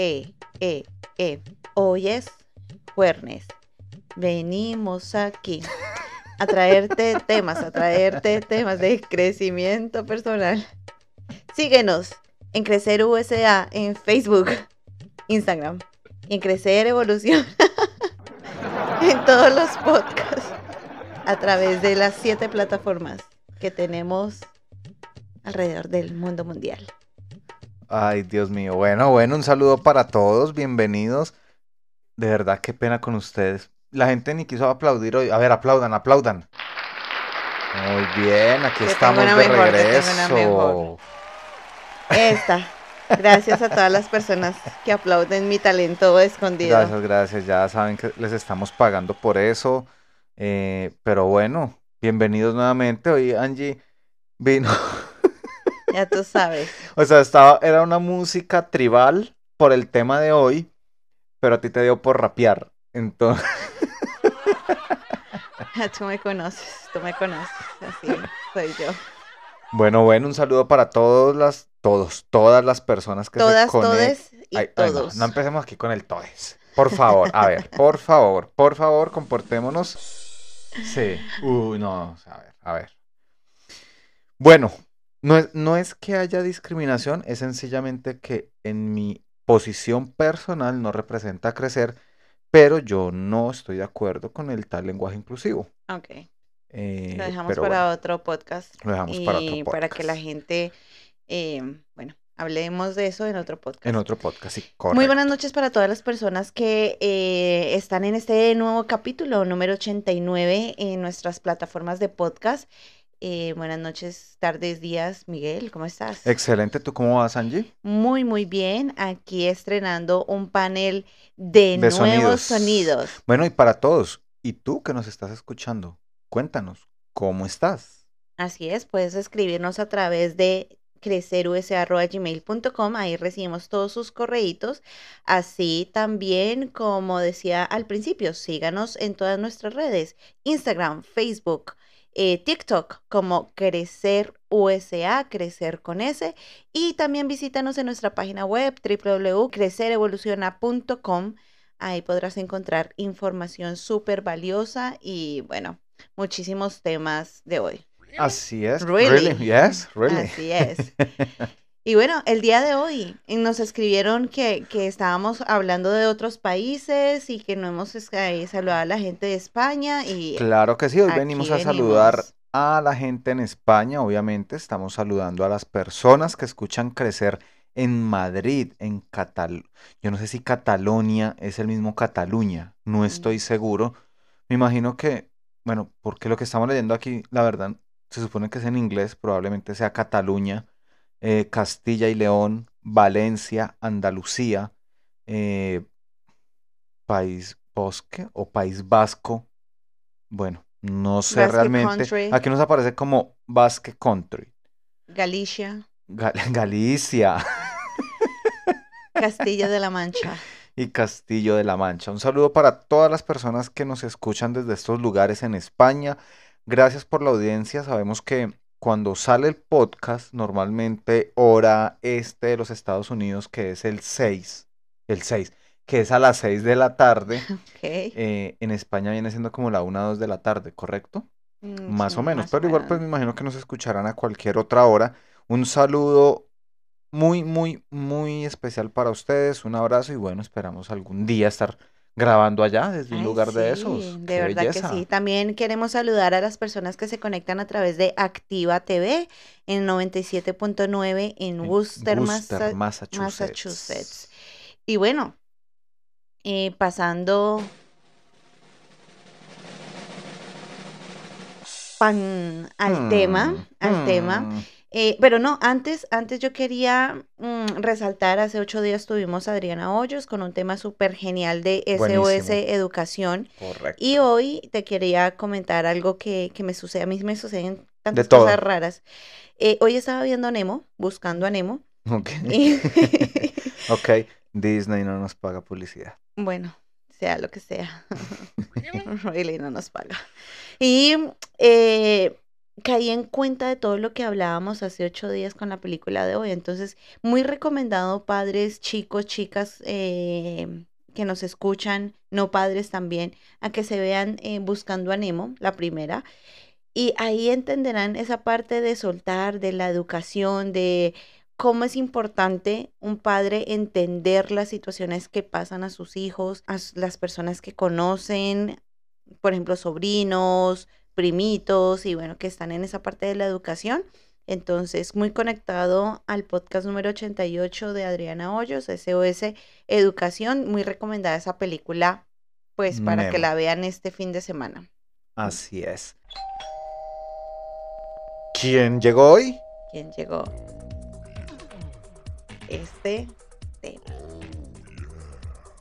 Eh, eh, eh. Hoy es jueves. Venimos aquí a traerte temas, a traerte temas de crecimiento personal. Síguenos en Crecer USA en Facebook, Instagram y en Crecer Evolución en todos los podcasts a través de las siete plataformas que tenemos alrededor del mundo mundial. Ay, Dios mío. Bueno, bueno, un saludo para todos, bienvenidos. De verdad, qué pena con ustedes. La gente ni quiso aplaudir hoy. A ver, aplaudan, aplaudan. Muy bien, aquí Te estamos de mejor, regreso. Esta. Gracias a todas las personas que aplauden mi talento escondido. Gracias, gracias. Ya saben que les estamos pagando por eso. Eh, pero bueno, bienvenidos nuevamente. Hoy Angie vino. Ya tú sabes. O sea, estaba, era una música tribal por el tema de hoy, pero a ti te dio por rapear. Entonces, Tú me conoces, tú me conoces. Así soy yo. bueno, bueno, un saludo para todos las, todos, todas las personas que Todas, se todes y Ay, ay, no, no empecemos aquí con el todes. Por favor, a ver, por favor, por favor, comportémonos. Sí. Uy, no, a ver, a ver. Bueno, no es, no es que haya discriminación, es sencillamente que en mi posición personal no representa crecer, pero yo no estoy de acuerdo con el tal lenguaje inclusivo. Ok. Eh, Lo dejamos para bueno, otro podcast. lo dejamos y para otro para que la podcast. gente, eh, bueno, hablemos de eso en otro podcast. En otro podcast, sí, Muy buenas correcto. noches para todas las personas que eh, están en este nuevo capítulo, número 89, en nuestras plataformas de podcast. Eh, buenas noches, tardes, días. Miguel, ¿cómo estás? Excelente, ¿tú cómo vas, Angie? Muy, muy bien. Aquí estrenando un panel de, De nuevos sonidos. sonidos. Bueno, y para todos, ¿y tú que nos estás escuchando? Cuéntanos, ¿cómo estás? Así es, puedes escribirnos a través de crecerusa.gmail.com, ahí recibimos todos sus correitos, así también como decía al principio, síganos en todas nuestras redes, Instagram, Facebook, eh, TikTok como Crecer USA, Crecer con S, y también visítanos en nuestra página web www.crecerevoluciona.com, ahí podrás encontrar información súper valiosa y bueno, muchísimos temas de hoy. Así es. Really? Yes, really. Así es. Y bueno, el día de hoy eh, nos escribieron que, que estábamos hablando de otros países y que no hemos es- eh, saludado a la gente de España y Claro que sí, hoy venimos a saludar a la gente en España, obviamente estamos saludando a las personas que escuchan crecer en Madrid, en Cataluña. Yo no sé si Catalonia es el mismo Cataluña, no estoy Mm. seguro. Me imagino que, bueno, porque lo que estamos leyendo aquí, la verdad, se supone que es en inglés, probablemente sea Cataluña, eh, Castilla y León, Valencia, Andalucía, eh, País Bosque o País Vasco. Bueno, no sé Basque realmente. Country. Aquí nos aparece como Basque Country. Galicia, Gal- Galicia Castilla de la Mancha. y Castillo de la Mancha. Un saludo para todas las personas que nos escuchan desde estos lugares en España. Gracias por la audiencia. Sabemos que cuando sale el podcast, normalmente hora este de los Estados Unidos, que es el 6, el 6, que es a las 6 de la tarde, eh, en España viene siendo como la 1 2 de la tarde, ¿correcto? Mm, Más sí, o menos, más pero igual pues me imagino que nos escucharán a cualquier otra hora. Un saludo muy, muy, muy especial para ustedes, un abrazo y bueno, esperamos algún día estar grabando allá desde un lugar de esos. de ¡Qué verdad belleza! que sí. También queremos saludar a las personas que se conectan a través de Activa TV en 97.9 en En Worcester, Worcester, Massa- Massachusetts. Massachusetts. Y bueno, eh, pasando pan al tema, Hmm, al tema. Hmm. Eh, pero no, antes, antes yo quería mm, resaltar, hace ocho días tuvimos a Adriana Hoyos con un tema súper genial de SOS Buenísimo. Educación. Correcto. Y hoy te quería comentar algo que, que me sucede, a mí me suceden tantas cosas raras. Eh, hoy estaba viendo Nemo, buscando a Nemo. Ok. y- ok. Disney no nos paga publicidad. bueno, sea lo que sea. Really no nos paga. Y eh, caí en cuenta de todo lo que hablábamos hace ocho días con la película de hoy. Entonces, muy recomendado, padres, chicos, chicas eh, que nos escuchan, no padres también, a que se vean eh, Buscando a Nemo, la primera. Y ahí entenderán esa parte de soltar, de la educación, de cómo es importante un padre entender las situaciones que pasan a sus hijos, a las personas que conocen, por ejemplo, sobrinos, primitos, y bueno, que están en esa parte de la educación. Entonces, muy conectado al podcast número 88 de Adriana Hoyos, SOS Educación, muy recomendada esa película, pues para que la vean este fin de semana. Así es. ¿Quién llegó hoy? ¿Quién llegó? Este tema.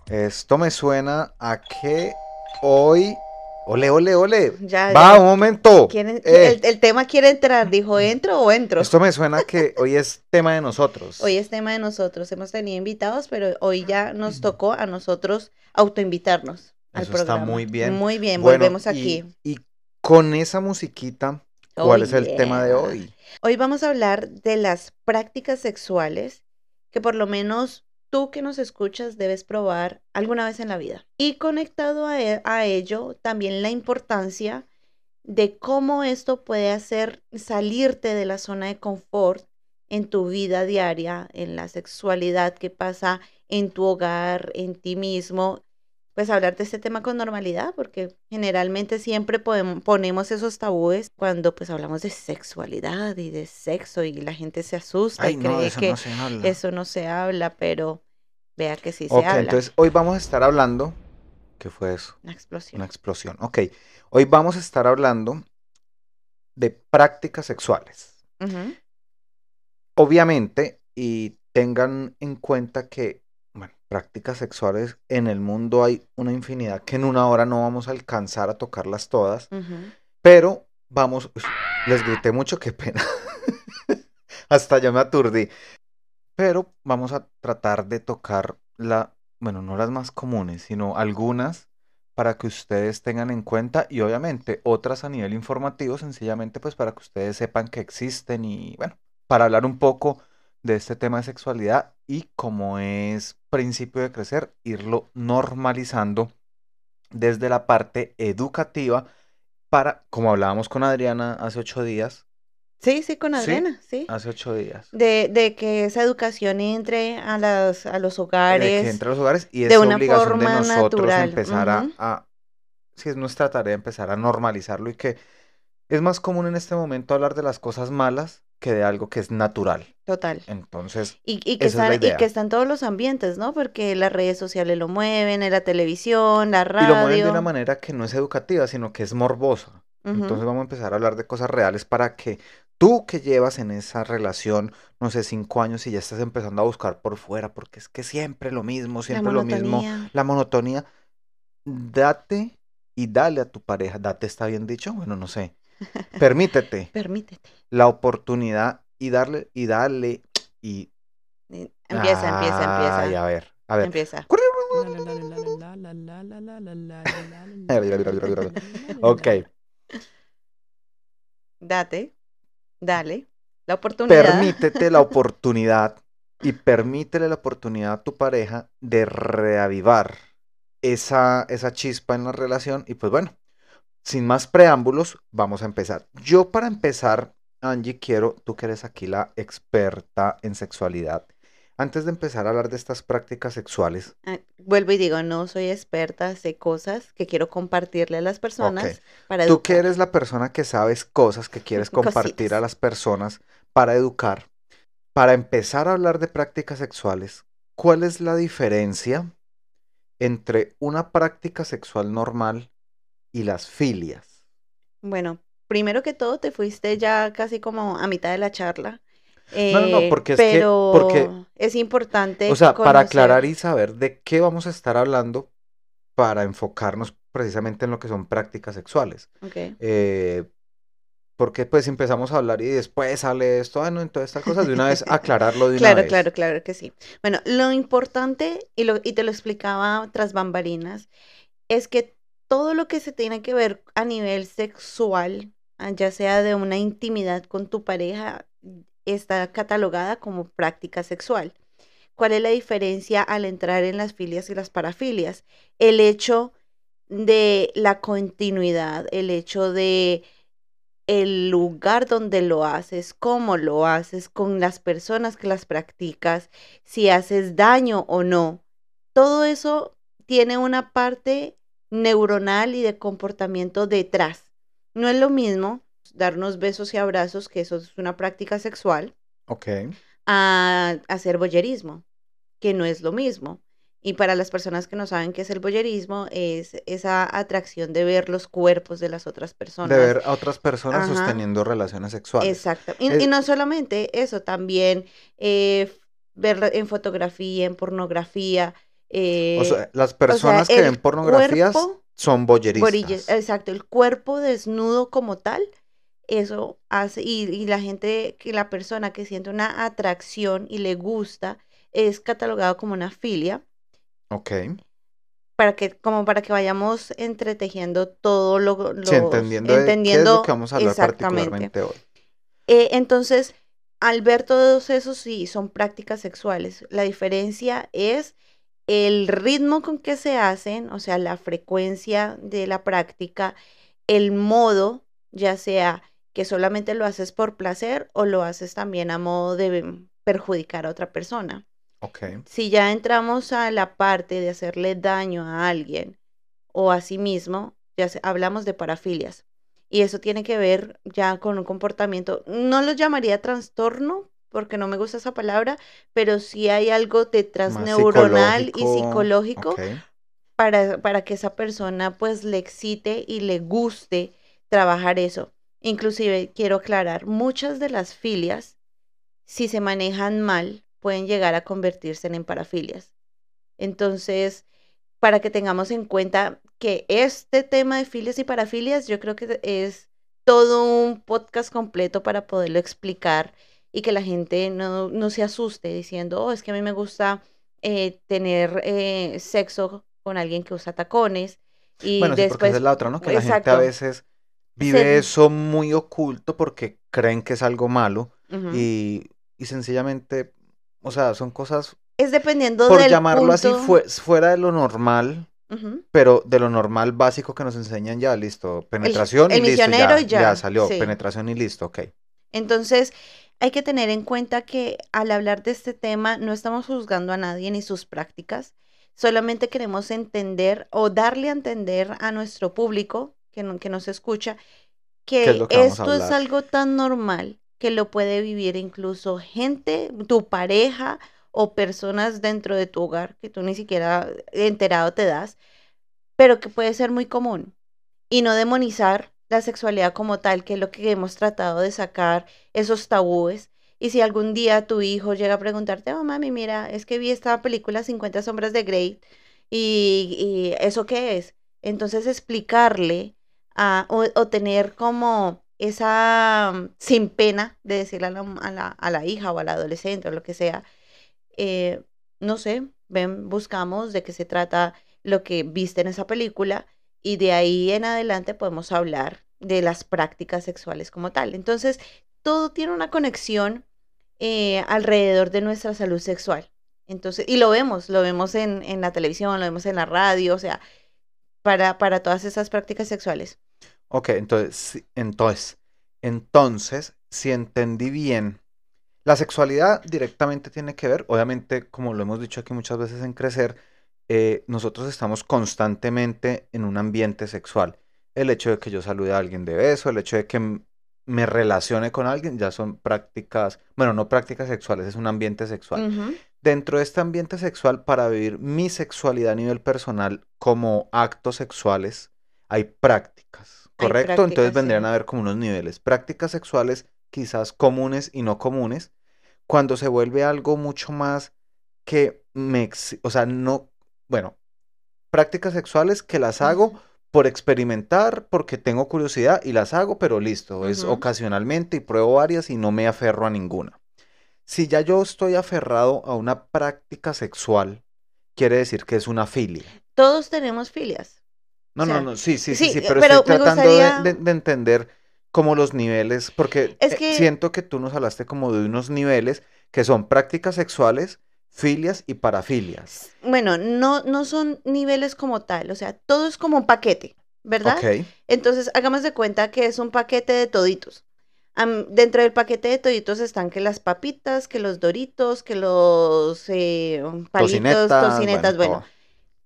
Esto me suena a que hoy. Ole, ole, ole. Ya, Va, ya. un momento. ¿Quieren- Eh, el, el tema quiere entrar, dijo, ¿entro o entro? Esto me suena que hoy es tema de nosotros. Hoy es tema de nosotros. Hemos tenido invitados, pero hoy ya nos tocó a nosotros autoinvitarnos al Eso está muy bien. Muy bien, Bueno, volvemos aquí. Y, con esa musiquita, ¿cuál Oh, es el tema de hoy? Hoy vamos a hablar de las prácticas sexuales que por lo menos tú que nos escuchas debes probar alguna vez en la vida. Y conectado a, e- a ello, también la importancia de cómo esto puede hacer salirte de la zona de confort en tu vida diaria, en la sexualidad que pasa en tu hogar, en ti mismo. Pues hablar de este tema con normalidad, porque generalmente siempre ponemos esos tabúes cuando pues hablamos de sexualidad y de sexo y la gente se asusta Ay, y no, cree eso que no eso no se habla, pero vea que sí se ok, habla. entonces hoy vamos a estar hablando. ¿Qué fue eso? Una explosión. Una explosión. Ok, hoy vamos a estar hablando de prácticas sexuales. Obviamente, y tengan en cuenta que, prácticas sexuales en el mundo hay una infinidad que en una hora no vamos a alcanzar a tocarlas todas, pero vamos, les grité mucho, qué pena. Hasta yo me aturdí. Pero vamos a tratar de tocar la, bueno, no las más comunes, sino algunas para que ustedes tengan en cuenta y obviamente otras a nivel informativo, sencillamente pues para que ustedes sepan que existen y bueno, para hablar un poco de este tema de sexualidad y como es principio de crecer, irlo normalizando desde la parte educativa para, como hablábamos con Adriana hace ocho días, Sí, sí, con. Adriana, sí. hace ocho días, De, de que esa educación entre a, las, a los de hogares. que entre a los hogares y de es una obligación de forma nosotros natural, empezar a- a, si es nuestra tarea empezar a normalizarlo y que es más común en este momento hablar de las cosas malas que de algo que es natural. Total. Entonces, Y, y que Esa es la está, y idea. que todos los ambientes, ¿no? Porque las redes sociales lo mueven, en la televisión, la y lo mueven de radio. una manera que no es educativa, sino que es morbosa. Ujú. Entonces vamos a empezar a hablar de cosas reales para que tú que llevas en esa relación, no sé, cinco años y ya estás empezando a buscar por fuera, porque es que siempre lo mismo, siempre lo mismo, la monotonía, date y dale a tu pareja, date está bien dicho, bueno, no sé, permítete Permítete. la oportunidad y darle, y darle, y... Eh, Empieza, empieza, Ay, empieza. a ver, a ver. Empieza. Ok, Date. Dale. La oportunidad. permítete la oportunidad y permítele la oportunidad a tu pareja de reavivar esa, esa chispa en la relación. Y pues bueno, sin más preámbulos, vamos a empezar. Yo para empezar, Angie, quiero, tú que eres aquí la experta en sexualidad, antes de empezar a hablar de estas prácticas sexuales, Ah, Vuelvo y digo, no soy experta, sé cosas que quiero compartirle a las personas para tú que eres la persona que sabes cosas que quieres compartir a las personas para educar, para empezar a hablar de prácticas sexuales, ¿cuál es la diferencia entre una práctica sexual normal y las filias? Bueno, primero que todo te fuiste ya casi como a mitad de la charla. No, no, no, eh, porque es que- porque- es importante O sea, para aclarar y saber de qué vamos a estar hablando para enfocarnos precisamente en lo que son prácticas sexuales. Ok. Eh, porque pues empezamos a hablar y después sale esto, ah, no, entonces tal cosa, de una vez aclararlo de una Claro, vez. claro, claro que sí. Bueno, lo importante, y, lo, y te lo explicaba tras bambalinas, es que todo lo que se tiene que ver a nivel sexual, ah, ya sea de una intimidad con tu pareja, está catalogada como práctica sexual. ¿Cuál es la diferencia al entrar en las filias y las parafilias? El hecho de la continuidad, el hecho de el lugar donde lo haces, cómo lo haces, con las personas que las practicas, si haces daño o no. Todo eso tiene una parte neuronal y de comportamiento detrás. No es lo mismo darnos besos y abrazos, que eso es una práctica sexual, Ok. a hacer boyerismo, que no es lo mismo. Y para las personas que no saben qué es el boyerismo, es esa atracción de ver los cuerpos de las otras personas. De ver a otras personas Ajá. sosteniendo relaciones sexuales. Exacto. Y, Es- y no solamente eso, también eh, ver en fotografía, en pornografía. Eh, O sea, las personas que ven pornografías cuerpo son boyeristas. exacto, el cuerpo desnudo como tal, eso hace, y, y la gente, que la persona que siente una atracción y le gusta, es catalogado como una filia, Ok. para que, como para que vayamos entretejiendo todo lo, Sí, entendiendo, qué es lo que vamos a hablar particularmente hoy. Eh, entonces, al ver todos esos, sí, son prácticas sexuales. La diferencia es el ritmo con que se hacen, o sea, la frecuencia de la práctica, el modo, ya sea que solamente lo haces por placer o lo haces también a modo de mm, perjudicar a otra persona. Ok. Si ya entramos a la parte de hacerle daño a alguien o a sí mismo, ya se- hablamos de parafilias. Y eso tiene que ver ya con un comportamiento, no lo llamaría trastorno, porque no me gusta esa palabra, pero sí hay algo detrás Más neuronal y psicológico, para, para que esa persona pues le excite y le guste trabajar eso. Inclusive quiero aclarar, muchas de las filias, si se manejan mal, pueden llegar a convertirse en parafilias. Entonces, para que tengamos en cuenta que este tema de filias y parafilias, yo creo que es todo un podcast completo para poderlo explicar y que la gente no, no se asuste diciendo, oh, es que a mí me gusta eh, tener eh, sexo con alguien que usa tacones y Bueno, sí, porque después esa es la otra, ¿no? Que la gente a veces vive Se- eso muy oculto porque creen que es algo malo y, y sencillamente, o sea, son cosas, es dependiendo por del llamarlo así, fue- fuera de lo normal, pero de lo normal básico que nos enseñan ya, listo, penetración el y listo, ya, y ya, ya salió, sí. penetración y listo, ok. Entonces, hay que tener en cuenta que al hablar de este tema no estamos juzgando a nadie ni sus prácticas, solamente queremos entender o darle a entender a nuestro público que, no- que nos escucha ¿Qué que es que esto es algo tan normal que lo puede vivir incluso gente, tu pareja o personas dentro de tu hogar que tú ni siquiera enterado te das, pero que puede ser muy común y no demonizar la sexualidad como tal, que es lo que hemos tratado de sacar esos tabúes. Y si algún día tu hijo llega a preguntarte, oh mami, mira, es que vi esta película 50 sombras de Grey y, ¿eso qué es? Entonces explicarle a- o, tener como esa mm, sin pena de decirle a la, a la- a la hija o al adolescente o lo que sea, eh, no sé, ven, buscamos de qué se trata lo que viste en esa película y de ahí en adelante podemos hablar de las prácticas sexuales como tal. Entonces, todo tiene una conexión eh, alrededor de nuestra salud sexual. Entonces, y lo vemos, lo vemos en, en la televisión, lo vemos en la radio, o sea, para, para todas esas prácticas sexuales. Ok, entonces, entonces, entonces, si entendí bien, la sexualidad directamente tiene que ver, obviamente, como lo hemos dicho aquí muchas veces en Crecer, eh, nosotros estamos constantemente en un ambiente sexual. El hecho de que yo salude a alguien de beso, el hecho de que me relacione con alguien, ya son prácticas, bueno, no prácticas sexuales, es un ambiente sexual. Dentro de este ambiente sexual, para vivir mi sexualidad a nivel personal como actos sexuales, hay prácticas. Hay ¿correcto? Entonces vendrían sí. a haber como unos niveles. Prácticas sexuales quizás comunes y no comunes, cuando se vuelve algo mucho más que me, o sea, no, bueno, prácticas sexuales que las hago por experimentar, porque tengo curiosidad y las hago, pero listo, es ocasionalmente y pruebo varias y no me aferro a ninguna. Si ya yo estoy aferrado a una práctica sexual, quiere decir que es una filia. Todos tenemos filias. No, O sea, no, no, sí, sí, sí, sí, sí, pero, pero estoy tratando gustaría- de, de entender como los niveles, porque Es eh, que- siento que tú nos hablaste como de unos niveles que son prácticas sexuales, filias y parafilias. Bueno, no, no son niveles como tal, o sea, todo es como un paquete, ¿verdad? Ok, Entonces, hagamos de cuenta que es un paquete de toditos. Am, dentro del paquete de toditos están que las papitas, que los doritos, que los eh, palitos, tocinetas, tocinetas, bueno.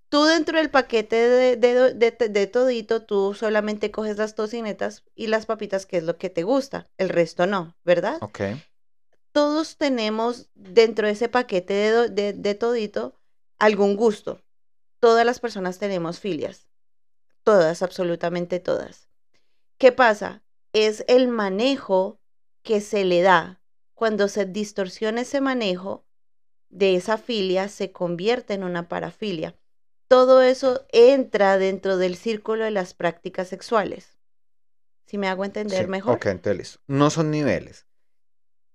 Tú dentro del paquete de, de, do- de- de todito, tú solamente coges las tocinetas y las papitas, que es lo que te gusta, el resto no, ¿verdad? Ok, Todos tenemos dentro de ese paquete de, do- de, de todito algún gusto. Todas las personas tenemos filias. Todas, absolutamente todas. ¿Qué pasa? Es el manejo que se le da. Cuando se distorsiona ese manejo de esa filia, se convierte en una parafilia. Todo eso entra dentro del círculo de las prácticas sexuales. Si me hago entender sí, mejor, ok, entonces. No son niveles.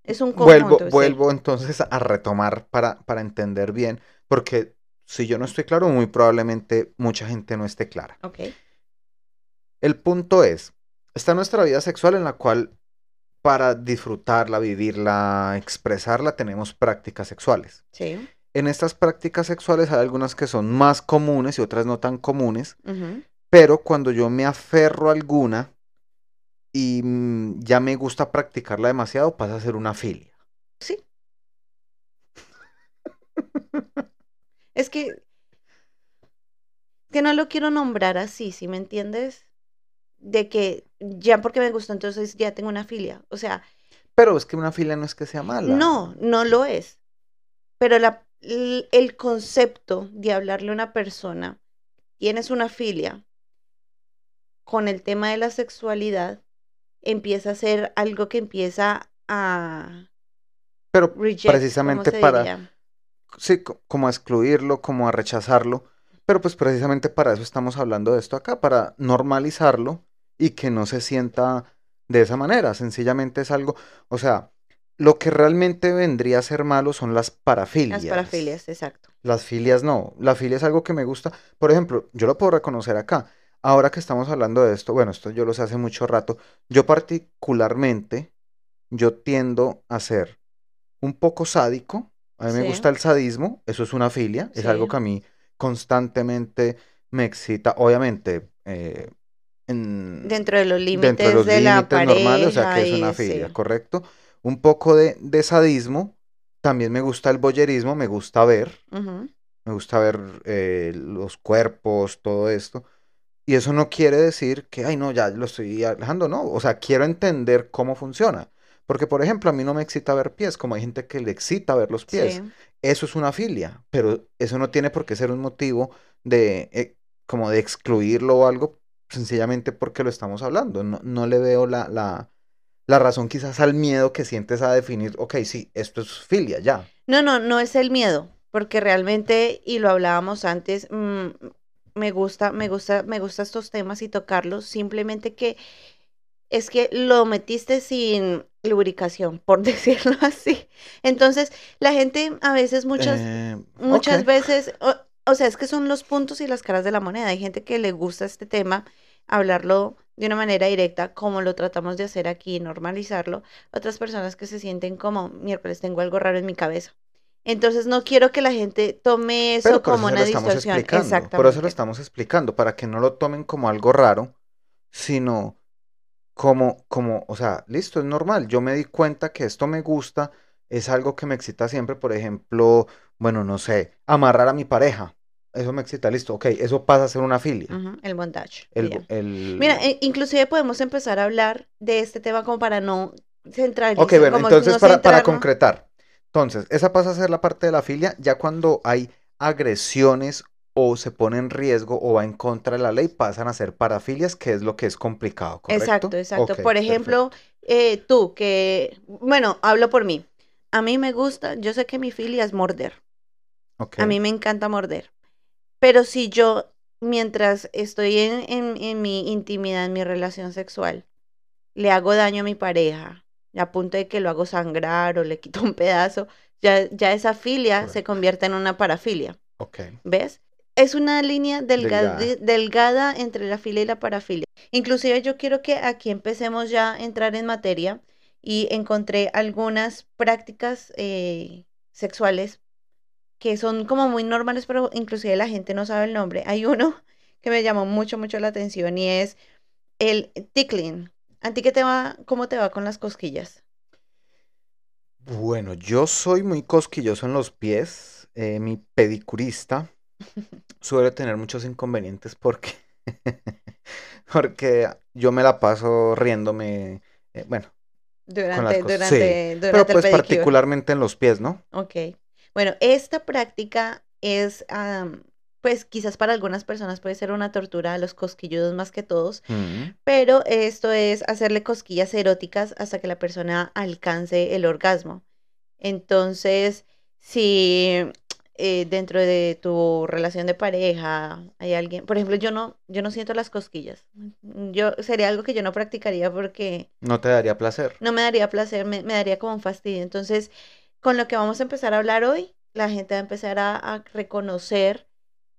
Es un Vuelvo, conjunto. sí. vuelvo entonces a retomar para, para entender bien, porque si yo no estoy claro, muy probablemente mucha gente no esté clara. Ok. El punto es, está nuestra vida sexual en la cual para disfrutarla, vivirla, expresarla, tenemos prácticas sexuales. Sí. En estas prácticas sexuales hay algunas que son más comunes y otras no tan comunes, pero cuando yo me aferro a alguna y mm, ya me gusta practicarla demasiado, pasa a ser una filia. Sí. Es que, que no lo quiero nombrar así, ¿sí me entiendes? De que ya porque me gustó, entonces ya tengo una filia. O sea, Pero es que una filia no es que sea mala. no, no lo es. Pero la, el concepto de hablarle a una persona, tienes una filia, con el tema de la sexualidad, empieza a ser algo que empieza a Pero reject, ¿cómo precisamente para, diría? sí, co- como a excluirlo, como a rechazarlo, pero pues precisamente para eso estamos hablando de esto acá, para normalizarlo y que no se sienta de esa manera. Sencillamente es algo, o sea, lo que realmente vendría a ser malo son las parafilias. Las parafilias, exacto. Las filias no. La filia es algo que me gusta. Por ejemplo, yo lo puedo reconocer acá. Ahora que estamos hablando de esto, bueno, esto yo lo sé hace mucho rato. Yo particularmente, yo tiendo a ser un poco sádico. A mí me gusta el sadismo. Eso es una filia. Es algo que a mí constantemente me excita. Obviamente, eh, en- Dentro de los límites dentro de los de la límites normales, o sea, pareja que es una filia, sí. ¿correcto? Un poco de, de sadismo. También me gusta el boyerismo, me gusta ver. Me gusta ver eh, los cuerpos, todo esto. Y eso no quiere decir que, ay, no, ya lo estoy alejando, no. O sea, quiero entender cómo funciona. Porque, por ejemplo, a mí no me excita ver pies, como hay gente que le excita ver los pies. Sí. Eso es una filia, pero eso no tiene por qué ser un motivo de, eh, como de excluirlo o algo, sencillamente porque lo estamos hablando. No, no le veo la, la, la razón quizás al miedo que sientes a definir, ok, sí, esto es filia, ya. No, no, no es el miedo, porque realmente, y lo hablábamos antes, mm, me gusta, me gusta, me gusta estos temas y tocarlos, simplemente que es que lo metiste sin lubricación, por decirlo así. Entonces, la gente a veces, muchas, Eh, muchas veces, o, o sea, es que son los puntos y las caras de la moneda. Hay gente que le gusta este tema, hablarlo de una manera directa, como lo tratamos de hacer aquí, normalizarlo. Otras personas que se sienten como, miércoles, tengo algo raro en mi cabeza. Entonces, no quiero que la gente tome eso Pero por como eso una distorsión. explicando. Por eso Exactamente. lo estamos explicando, para que no lo tomen como algo raro, sino como, como, o sea, listo, es normal. Yo me di cuenta que esto me gusta, es algo que me excita siempre. Por ejemplo, bueno, no sé, amarrar a mi pareja. Eso me excita, listo, ok, eso pasa a ser una filia. El bondage. El, el- Mira, e- inclusive podemos empezar a hablar de este tema como para no centralizar. Ok, bueno, entonces no para, para concretar. Entonces, esa pasa a ser la parte de la filia ya cuando hay agresiones o se pone en riesgo o va en contra de la ley, pasan a ser parafilias, que es lo que es complicado, ¿correcto? Exacto, exacto. Por ejemplo, eh, tú que, bueno, hablo por mí. A mí me gusta, yo sé que mi filia es morder. perfecto. A mí me encanta morder. Pero si yo, mientras estoy en, en- en mi intimidad, en mi relación sexual, le hago daño a mi pareja, a punto de que lo hago sangrar o le quito un pedazo, ya, ya esa filia se convierte en una parafilia. Ok. ¿Ves? Es una línea delga- Delgada. de- delgada entre la filia y la parafilia. Inclusive yo quiero que aquí empecemos ya a entrar en materia y encontré algunas prácticas eh, sexuales que son como muy normales, pero inclusive la gente no sabe el nombre. Hay uno que me llamó mucho, mucho la atención y es el tickling. ¿A ti qué te va, cómo te va con las cosquillas? Bueno, yo soy muy cosquilloso en los pies. eh, mi pedicurista suele tener muchos inconvenientes porque, porque yo me la paso riéndome, eh, bueno, Durante, cosas, durante, sí, durante pero pues particularmente en los pies, ¿no? Ok. Bueno, esta práctica es, am, pues quizás para algunas personas puede ser una tortura a los cosquilludos más que todos, Mm, pero esto es hacerle cosquillas eróticas hasta que la persona alcance el orgasmo. Entonces, si eh, dentro de tu relación de pareja hay alguien, por ejemplo, yo no, yo no siento las cosquillas. Yo sería algo que yo no practicaría porque No te daría placer. no me daría placer, me, me daría como un fastidio. Entonces, con lo que vamos a empezar a hablar hoy, la gente va a empezar a, a reconocer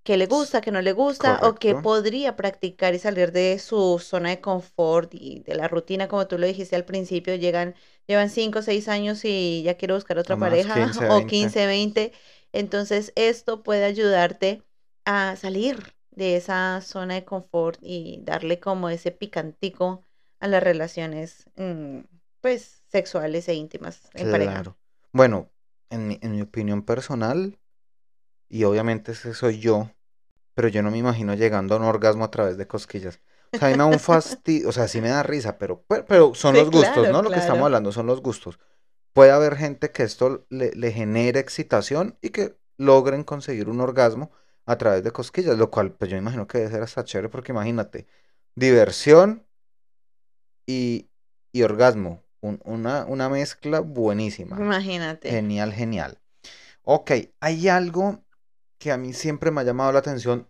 qué le gusta, qué no le gusta, o Correcto. podría practicar y salir de su zona de confort y de la rutina, como tú lo dijiste al principio, llegan, llevan 5 o 6 años y ya quiero buscar otra O pareja, 15, o 20. 15, 20. Entonces, esto puede ayudarte a salir de esa zona de confort y darle como ese picantico a las relaciones, mm, pues, sexuales e íntimas en pareja. Claro. Bueno, en mi, en mi opinión personal, y obviamente ese soy yo, pero yo no me imagino llegando a un orgasmo a través de cosquillas. O sea, a mí me da un fastidio, o sea, sí me da risa, pero, pero, son Sí, los gustos, claro, ¿no? Lo que estamos hablando son los gustos. Puede haber gente que esto le, le genere excitación y que logren conseguir un orgasmo a través de cosquillas, lo cual, pues yo me imagino que debe ser hasta chévere, porque imagínate, diversión y, y orgasmo, un- una, una mezcla buenísima. Imagínate. Genial, genial. Ok, hay algo que a mí siempre me ha llamado la atención.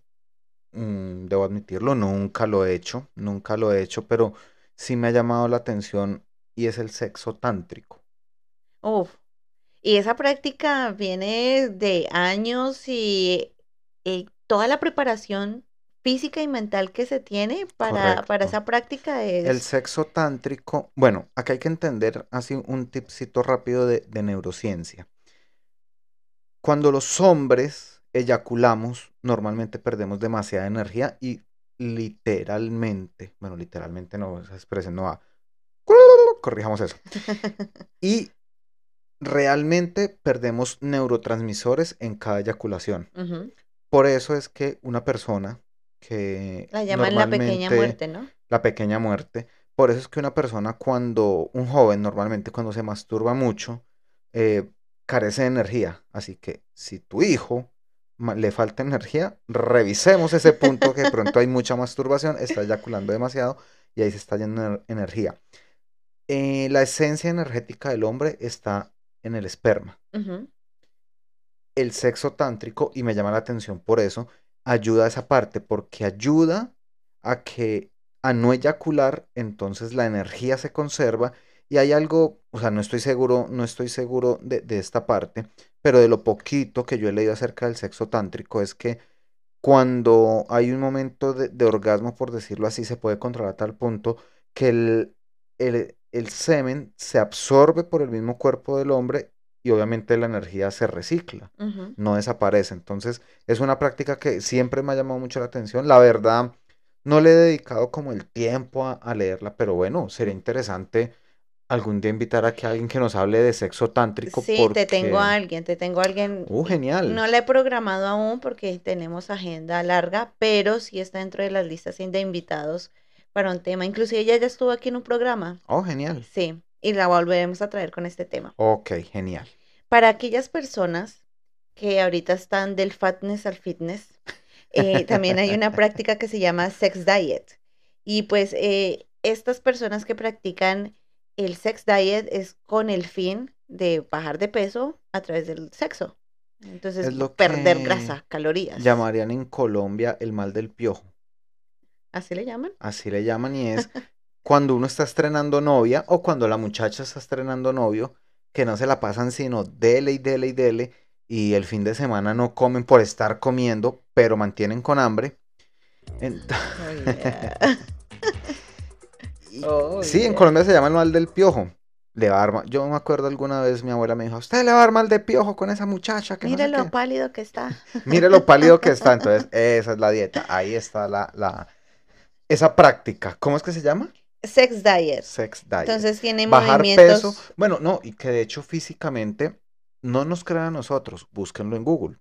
mm, debo admitirlo, nunca lo he hecho, nunca lo he hecho, pero sí me ha llamado la atención y es el sexo tántrico. Uf. Y esa práctica viene de años y, y toda la preparación física y mental que se tiene para, para esa práctica El es... sexo tántrico, bueno, acá hay que entender así un tipcito rápido de, de neurociencia. Cuando los hombres eyaculamos, normalmente perdemos demasiada energía y literalmente, bueno, literalmente no, esa expresión no va. Corrijamos eso. Y realmente perdemos neurotransmisores en cada eyaculación. Por eso es que una persona que La llaman la pequeña muerte, ¿no? la pequeña muerte. Por eso es que una persona cuando, un joven normalmente cuando se masturba mucho, eh, carece de energía. Así que si tu hijo le falta energía, revisemos ese punto que de pronto hay mucha masturbación, está eyaculando demasiado y ahí se está yendo ener- energía. Eh, la esencia energética del hombre está en el esperma el sexo tántrico, y me llama la atención por eso, ayuda a esa parte, porque ayuda a que a no eyacular, entonces la energía se conserva y hay algo, o sea, no estoy seguro, no estoy seguro de, de esta parte, pero de lo poquito que yo he leído acerca del sexo tántrico es que cuando hay un momento de, de orgasmo, por decirlo así, se puede controlar a tal punto que el, el, el semen se absorbe por el mismo cuerpo del hombre y obviamente la energía se recicla, no desaparece. Entonces, es una práctica que siempre me ha llamado mucho la atención. La verdad, no le he dedicado como el tiempo a, a leerla, pero bueno, sería interesante algún día invitar a que alguien que nos hable de sexo tántrico Sí, porque... te tengo a alguien, te tengo a alguien. Uh, genial. No la he programado aún porque tenemos agenda larga, pero sí está dentro de las listas de invitados para un tema. Inclusive ella ya estuvo aquí en un programa. Oh, genial. Sí, y la volveremos a traer con este tema. Ok, genial. Para aquellas personas que ahorita están del fatness al fitness, eh, también hay una práctica que se llama sex diet. Y pues eh, estas personas que practican el sex diet es con el fin de bajar de peso a través del sexo. Entonces, Es lo perder grasa, calorías. Llamarían en Colombia el mal del piojo. ¿Así le llaman? Así le llaman y es cuando uno está estrenando novia o cuando la muchacha está estrenando novio, que no se la pasan sino dele y dele y dele y el fin de semana no comen por estar comiendo, pero mantienen con hambre. Oh, yeah. Oh, sí, en. Colombia se llama el mal del piojo. Le va a dar ma- Yo me acuerdo alguna vez mi abuela me dijo, usted le va a dar mal de piojo con esa muchacha que no sé Mira lo qué". pálido que está. Mire lo pálido que está. Entonces, esa es la dieta. Ahí está la, la, esa práctica. ¿Cómo es que se llama? Sex diet. Sex diet. Entonces tiene Bajar movimientos. peso. Bueno, no, y que de hecho físicamente, no nos crean a nosotros, búsquenlo en Google.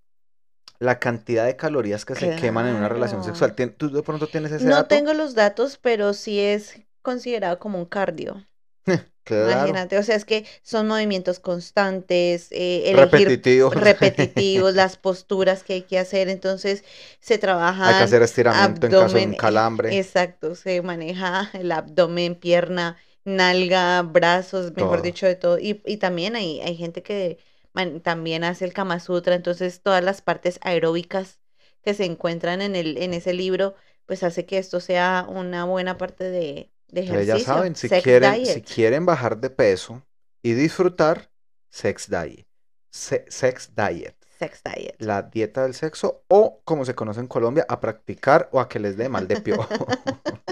La cantidad de calorías que se queman en una relación sexual. ¿Tú de pronto tienes ese No dato? tengo los datos, pero sí es considerado como un cardio. Claro. Imagínate, o sea, es que son movimientos constantes, eh, elegir Repetitivo. repetitivos, las posturas que hay que hacer, entonces se trabajan. Hay que hacer estiramiento en caso de un eh, calambre. Exacto, se maneja el abdomen, pierna, nalga, brazos, mejor Todo. dicho, de todo. Y, y también hay, hay gente que man- también hace el Kama Sutra, entonces todas las partes aeróbicas que se encuentran en el, en ese libro, pues hace que esto sea una buena parte de, de ya saben, si Sex quieren, si quieren bajar de peso y disfrutar, sex diet. Se- sex diet. Sex diet. La dieta del sexo o, como se conoce en Colombia, a practicar o a que les dé mal de piojo.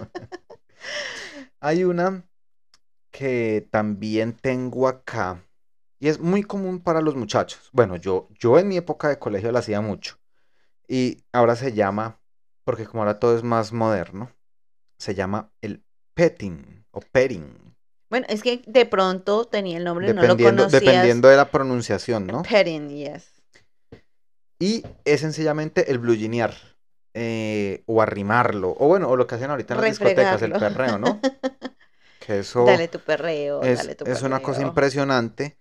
Hay una que también tengo acá y es muy común para los muchachos. Bueno, yo, yo en mi época de colegio la hacía mucho y ahora se llama, porque como ahora todo es más moderno, se llama el petting o petting. Bueno, es que de pronto tenía el nombre, no lo conocías. dependiendo de la pronunciación, ¿no? Petting, yes. Y es sencillamente el bluginear. eh, o arrimarlo. O bueno, o lo que hacen ahorita en las discotecas, el perreo, ¿no? Que eso Dale tu perreo, es, dale tu es una cosa perreo. impresionante.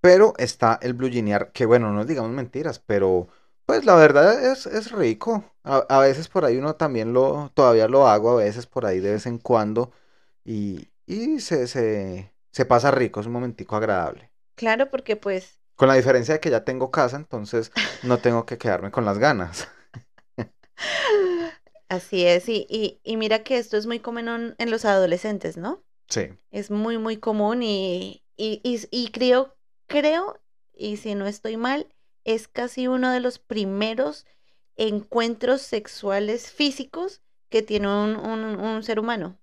Pero está el bluginear, que bueno, no digamos mentiras, pero pues la verdad es, es rico. A, a veces por ahí uno también lo, todavía lo hago, a veces por ahí de vez en cuando. Y, y se, se, se pasa rico, es un momentico agradable. Claro, porque pues Con la diferencia de que ya tengo casa, entonces no tengo que quedarme con las ganas. así es. Y, y, y mira que esto es muy común en, los adolescentes, ¿no? Sí. Es muy, muy común y, y, y, y creo, creo, y si no estoy mal, es casi uno de los primeros encuentros sexuales físicos que tiene un, un, un ser humano.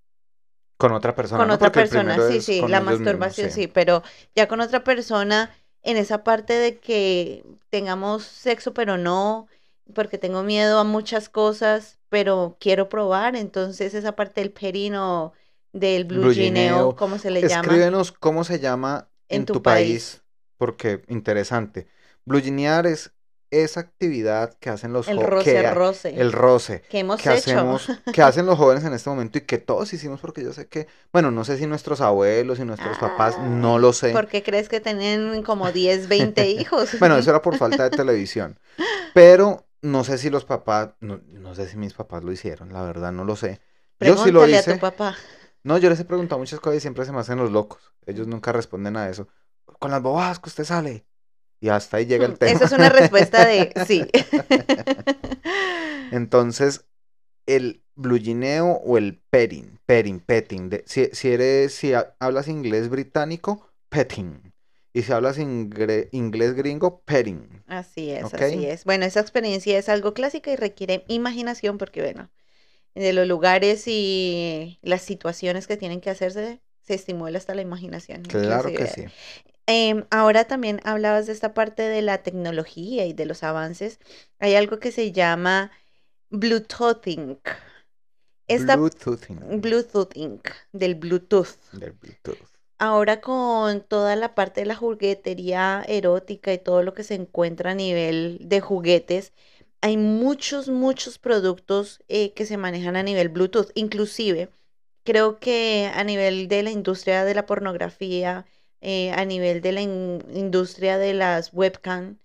Con otra persona, con ¿no? otra Porque persona, sí, sí, la mismos, masturbación, sí. pero ya con otra persona, en esa parte de que tengamos sexo, pero no, porque tengo miedo a muchas cosas, pero quiero probar, entonces esa parte del perino, del blue gineo, Blugineo. ¿cómo se le llama? Escríbenos cómo se llama en, En tu país, porque interesante. Bluginear es esa actividad que hacen los El jo- roce, que- roce, el roce que hemos que hecho. hacemos, que hacen los jóvenes en este momento y que todos hicimos porque yo sé que, bueno, no sé si nuestros abuelos y nuestros papás, no lo sé. ¿Por qué crees que tienen como 10, 20 hijos? Bueno, eso era por falta de televisión. Pero no sé si los papás, no, no sé si mis papás lo hicieron, la verdad no lo sé. Yo sí lo Pregúntale a hice. tu papá. No, yo les he preguntado muchas cosas y siempre se me hacen los locos. Ellos nunca responden a eso. Con las bobadas que usted sale. Y hasta ahí llega el tema. Esa es una respuesta de sí. Entonces, el blugineo o el petting, petting, petting. de- si, si eres, si ha- hablas inglés británico, petting. Y si hablas ingre- inglés gringo, petting. Así es, ¿Ok? así es. Bueno, esa experiencia es algo clásica y requiere imaginación porque, bueno, de los lugares y las situaciones que tienen que hacerse, se estimula hasta la imaginación. Claro que inclusive. sí. Em, ahora también hablabas de esta parte de la tecnología y de los avances. Hay algo que se llama Bluetoothing. Esta Bluetoothing. Bluetoothing, del Bluetooth. Del Bluetooth. Ahora con toda la parte de la juguetería erótica y todo lo que se encuentra a nivel de juguetes, hay muchos, muchos productos eh, que se manejan a nivel Bluetooth. Inclusive, creo que a nivel de la industria de la pornografía, eh, a nivel de la in- industria de las webcam,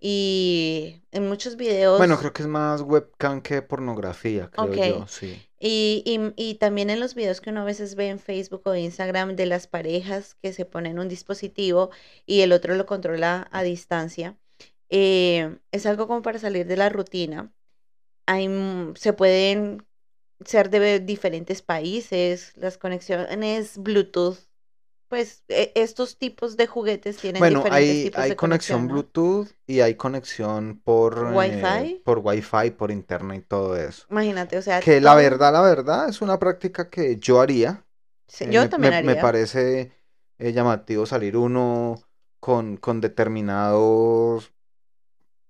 Y en muchos videos... Bueno, creo que es más webcam que pornografía, creo yo, sí. Y, y, y también en los videos que uno a veces ve en Facebook o Instagram de las parejas que se ponen un dispositivo y el otro lo controla a distancia, eh, es algo como para salir de la rutina. Hay, m- se pueden ser de diferentes países, las conexiones Bluetooth, pues e- estos tipos de juguetes tienen Bueno, diferentes hay, tipos hay de conexión ¿no? Bluetooth y hay conexión por eh, ¿Wi-Fi? por Wi-Fi, por internet y todo eso. Imagínate, o sea, Que la verdad, la verdad, es una práctica que yo haría. sí, Eh, yo me, también me- me haría. parece eh, llamativo salir uno con, con determinados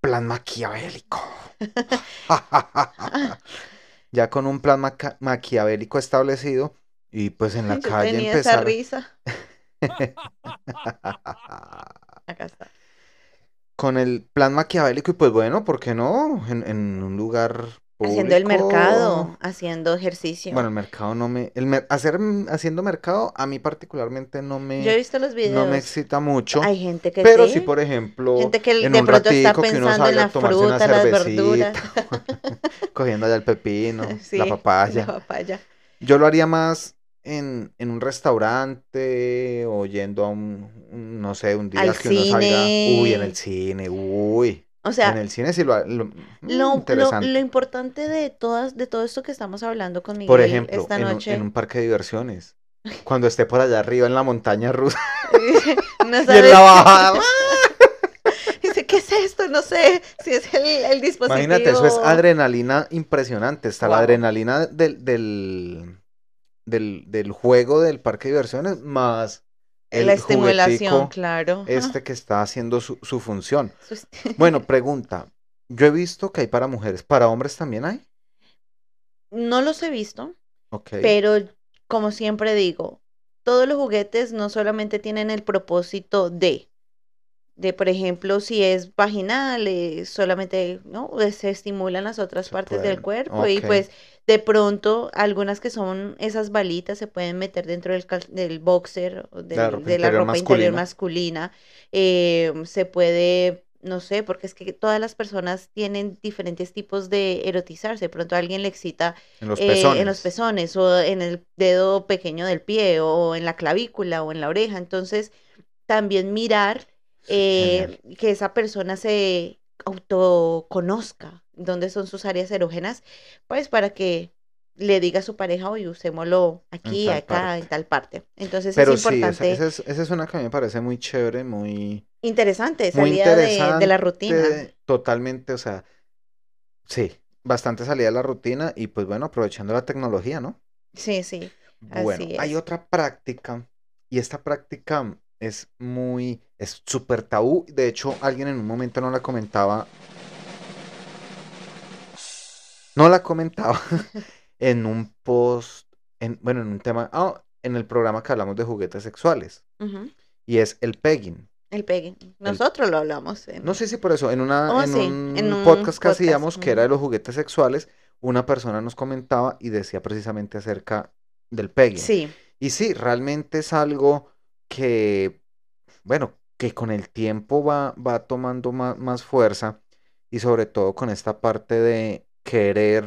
plan maquiavélico. ya con un plan maquiavélico establecido y pues en la Yo calle tenía esa empezar. risa. Acá está. con el plan maquiavélico y pues bueno, ¿por qué no? En, en un lugar Haciendo el público. mercado, haciendo ejercicio. Bueno, el mercado no me... El mer- hacer, haciendo mercado a mí particularmente no me, Yo he visto los no videos. me excita mucho. Hay gente que Pero sí. si por ejemplo, gente que en de un pronto está ratico que uno pensando en la fruta, las verduras. cogiendo allá el pepino, Sí, la papaya. la papaya. Yo lo haría más en, en un restaurante o yendo a un, un, no sé, un día Al que uno salga, uy, en cine. el cine, uy. O sea, en el cine sí lo, mm, lo, lo, lo importante de todas, de todo esto que estamos hablando con Miguel Por ejemplo, esta en un, noche. en un parque de diversiones. Cuando esté por allá arriba en la montaña rusa no y en la bajada. Dice, ¿qué es esto? No sé si es el, el dispositivo. Imagínate, eso es adrenalina impresionante. Está la adrenalina del, del, del, del juego del parque de diversiones más el La estimulación, claro. este que está haciendo su, su función. Bueno, pregunta. Yo he visto que hay para mujeres. ¿Para hombres también hay? No los he visto, Ok. pero como siempre digo, todos los juguetes no solamente tienen el propósito de, de por ejemplo, si es vaginal, eh, solamente no se estimulan las otras Se partes pueden, del cuerpo y pues de pronto algunas que son esas balitas se pueden meter dentro del, del boxer del- La de la ropa interior masculina. eh, se puede, no sé, porque es que todas las personas tienen diferentes tipos de erotizarse. De pronto a alguien le excita En los eh, pezones. en los pezones o en el dedo pequeño del pie o en la clavícula o en la oreja. Entonces, también mirar eh, que esa persona se autoconozca dónde son sus áreas erógenas, pues para que le diga a su pareja, oye, usémoslo aquí, acá, parte. en tal parte. Entonces Pero es sí, esa, importante, esa es, esa es una que a mí me parece muy chévere, muy, interesante, muy salida de, de la rutina. Totalmente, o sea, sí, bastante salida de la rutina y pues bueno, aprovechando la tecnología, ¿no? Sí, sí. Bueno, Así hay otra práctica y esta práctica es muy, es súper tabú. De hecho, alguien en un momento no la comentaba. No la comentaba en un post, en, bueno, en un tema, ah, en el programa que hablamos de juguetes sexuales y es el pegging. El pegue. Nosotros lo hablamos. en- No sé si por eso, en, una, Oh, en, sí, un en un podcast que hacíamos que era de los juguetes sexuales, una persona nos comentaba y decía precisamente acerca del pegging. Sí, Y sí, realmente es algo que, bueno, que con el tiempo va, va tomando más, más fuerza y sobre todo con esta parte de querer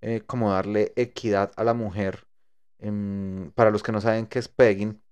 eh, como darle equidad a la mujer. Em, para los que no saben qué es pegging,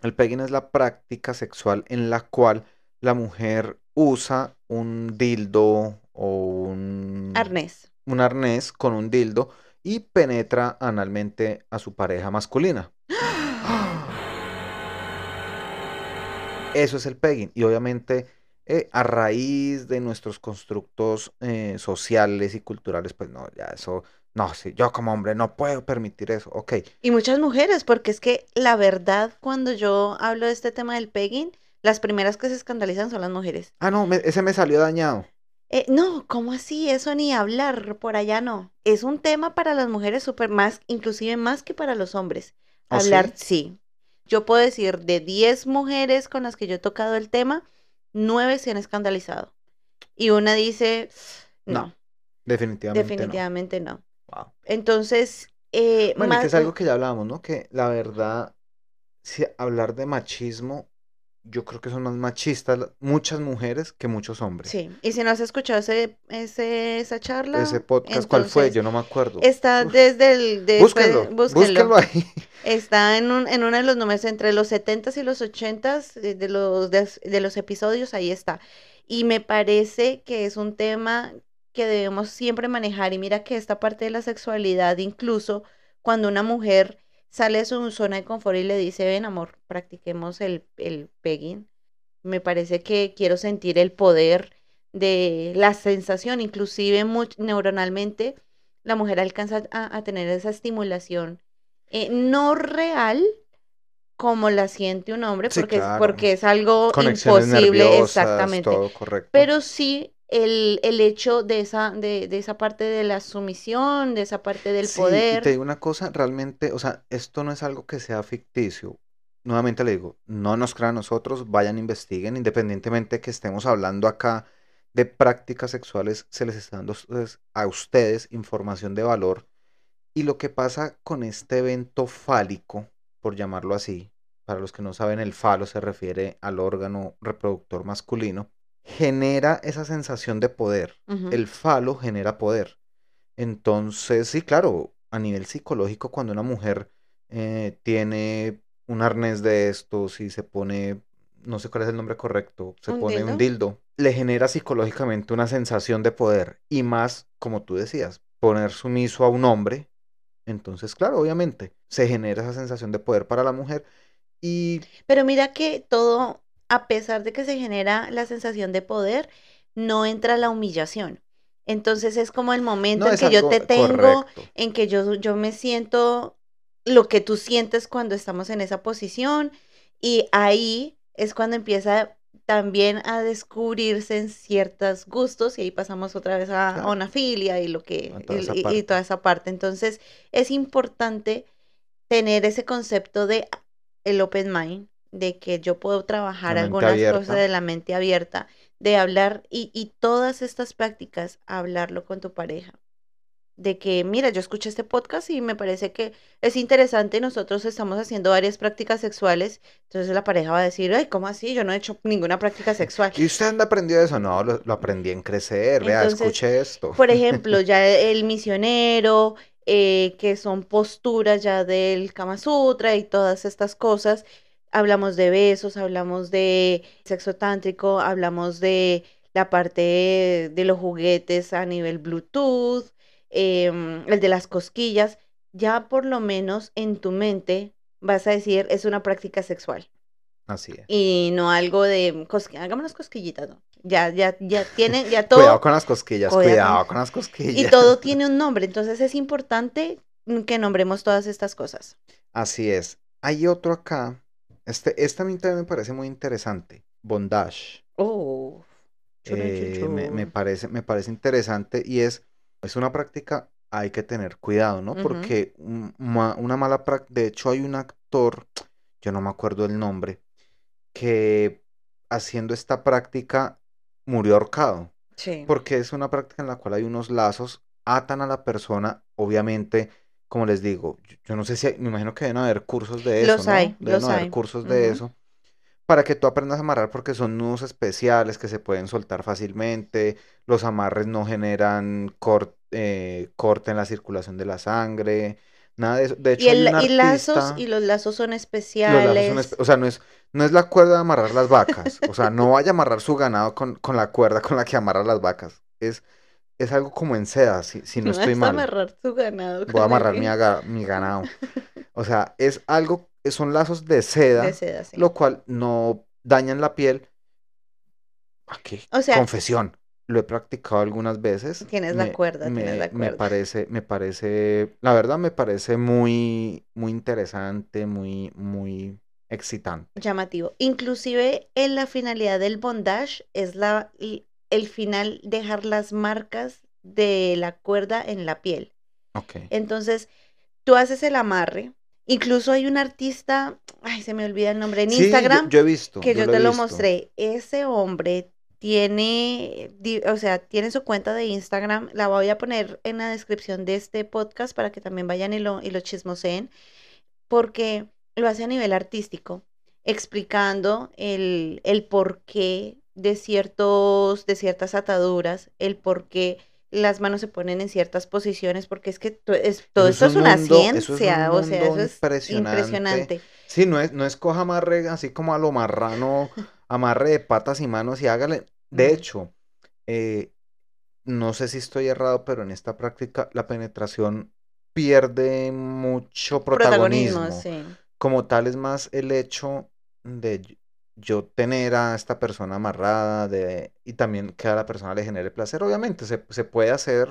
el pegging es la práctica sexual en la cual la mujer usa un dildo o un arnés. un arnés con un dildo y penetra analmente a su pareja masculina. Eso es el pegging. Y obviamente, eh, a raíz de nuestros constructos eh, sociales y culturales, pues no, ya eso, no, sí, yo como hombre no puedo permitir eso. Ok, Y muchas mujeres, porque es que la verdad, cuando yo hablo de este tema del pegging, las primeras que se escandalizan son las mujeres. ah, no, me- ese me salió dañado. Eh, no, ¿cómo así? Eso ni hablar, por allá no. Es un tema para las mujeres súper más, inclusive más que para los hombres. ¿Oh, sí? Hablar, sí. Yo puedo decir, de 10 mujeres con las que yo he tocado el tema, 9 se han escandalizado. Y una dice, no, No, Definitivamente. no. definitivamente no. Wow. Entonces, eh, Bueno, y que es algo que ya hablábamos, ¿no? Que la verdad, si hablar de machismo yo creo que son más machistas muchas mujeres que muchos hombres. Sí, y si no has escuchado ese, ese, esa charla, Ese podcast, ¿cuál fue? entonces Yo no me acuerdo. Está Uf, desde el... después- búsquenlo, búsquenlo. búsquenlo ahí. Está en, un, en uno de los números entre los 70s y los 80s eh, de los, de, de los episodios, ahí está. Y me parece que es un tema que debemos siempre manejar. Y mira que esta parte de la sexualidad, incluso cuando una mujer sale de su zona de confort y le dice, ven amor, practiquemos el, el pegging, me parece que quiero sentir el poder de la sensación, inclusive neuronalmente, la mujer alcanza a, a tener esa estimulación eh, no real como la siente un hombre, porque, claro. porque es algo Conexiones imposible, exactamente. todo correcto. Pero sí el, el hecho de esa, de, de esa parte de la sumisión, de esa parte del Sí, poder. Y te digo una cosa, realmente, o sea, esto no es algo que sea ficticio. Nuevamente le digo, no nos crean a nosotros, vayan, investiguen, independientemente que estemos hablando acá de prácticas sexuales, se les está dando a ustedes- a ustedes información de valor. Y lo que pasa con este evento fálico, por llamarlo así, para los que no saben, el falo se refiere al órgano reproductor masculino, genera esa sensación de poder. El falo genera poder. Entonces, sí, claro, a nivel psicológico, cuando una mujer eh, tiene un arnés de estos y se pone, no sé cuál es el nombre correcto, se ¿Un pone un dildo, le genera psicológicamente una sensación de poder. Y más, como tú decías, poner sumiso a un hombre. Entonces, claro, obviamente, se genera esa sensación de poder para la mujer. Y Pero mira que todo, a pesar de que se genera la sensación de poder, no entra la humillación. Entonces es como el momento no en que yo te tengo, correcto. en que yo, yo me siento lo que tú sientes cuando estamos en esa posición y ahí es cuando empieza también a descubrirse en ciertos gustos y ahí pasamos otra vez a, a Claro. una filia y lo que toda y- y- toda esa parte. Entonces es importante tener ese concepto de el open mind, de que yo puedo trabajar algunas abierta. cosas de la mente abierta, de hablar y, y todas estas prácticas, hablarlo con tu pareja. De que, mira, yo escuché este podcast y me parece que es interesante. Nosotros estamos haciendo varias prácticas sexuales. Entonces la pareja va a decir, ay, ¿cómo así? Yo no he hecho ninguna práctica sexual. ¿Y usted dónde aprendió eso? No, lo, lo aprendí en crecer. Vea, escuche esto. Por ejemplo, ya el misionero, eh, que son posturas ya del Kama Sutra y todas estas cosas. Hablamos de besos, hablamos de sexo tántrico, hablamos de la parte de los juguetes a nivel Bluetooth, em, el de las cosquillas. Ya por lo menos en tu mente vas a decir es una práctica sexual Así es. y no algo de cosqui- hagámonos cosquillitas, ¿no? Ya, ya, ya tiene, ya todo. Cuidado con las cosquillas, Cuidado con las cosquillas. Y todo tiene un nombre, entonces es importante que nombremos todas estas cosas. Así es. Hay otro acá. Este, este a mí también me parece muy interesante. Bondage. Oh, Eh, me, parece, me parece interesante y es, es una práctica, hay que tener cuidado, ¿no? Porque un- ma- una mala práctica, de hecho hay un actor, yo no me acuerdo el nombre, que haciendo esta práctica murió ahorcado. Sí. Porque es una práctica en la cual hay unos lazos, atan a la persona, obviamente, como les digo, yo, yo no sé si hay- me imagino que deben haber cursos de eso, Los ¿no? hay, Deben los haber hay. cursos de eso, para que tú aprendas a amarrar porque son nudos especiales que se pueden soltar fácilmente, los amarres no generan eh, corte en la circulación de la sangre, nada de eso. De hecho, Y, hay el, un y lazos, artista- y los lazos son los lazos especiales. son espe- o sea, no es, no es la cuerda de amarrar las vacas. O sea, no vaya a amarrar su ganado con, con la cuerda con la que amarra las vacas. Es, es algo como en seda, si, si no No estoy es mal. amarrar tu ganado Voy a amarrar mi, aga- mi ganado. O sea, es algo, son lazos de seda, de seda, sí. lo cual no dañan la piel. Aquí, O sea- confesión. Lo he practicado algunas veces. Tienes la cuerda, me, tienes la me cuerda. parece, me parece, la verdad me parece muy, muy interesante, muy, muy excitante. Llamativo. Inclusive en la finalidad del bondage es la, el final dejar las marcas de la cuerda en la piel. Ok. Entonces, tú haces el amarre. Incluso hay un artista, ay, se me olvida el nombre, en Sí, Instagram, yo, he visto. que yo te lo mostré. Ese hombre tiene, di- o sea, tiene su cuenta de Instagram. La voy a poner en la descripción de este podcast para que también vayan y lo, y lo chismoseen, porque lo hace a nivel artístico. explicando el, el porqué de ciertos, de ciertas ataduras, el por qué las manos se ponen en ciertas posiciones, porque es que to- es- todo Eso esto es un una mundo- eso es un ciencia, o sea, eso es impresionante. impresionante. Sí, no es, no es coja amarre así como a lo marrano, amarre de patas y manos y hágale. De hecho, eh, no sé si estoy errado, pero en esta práctica la penetración pierde mucho Protagonismo, protagonismo. sí. Como tal es más el hecho de yo tener a esta persona amarrada de, y también que a la persona le genere placer. Obviamente se, se puede hacer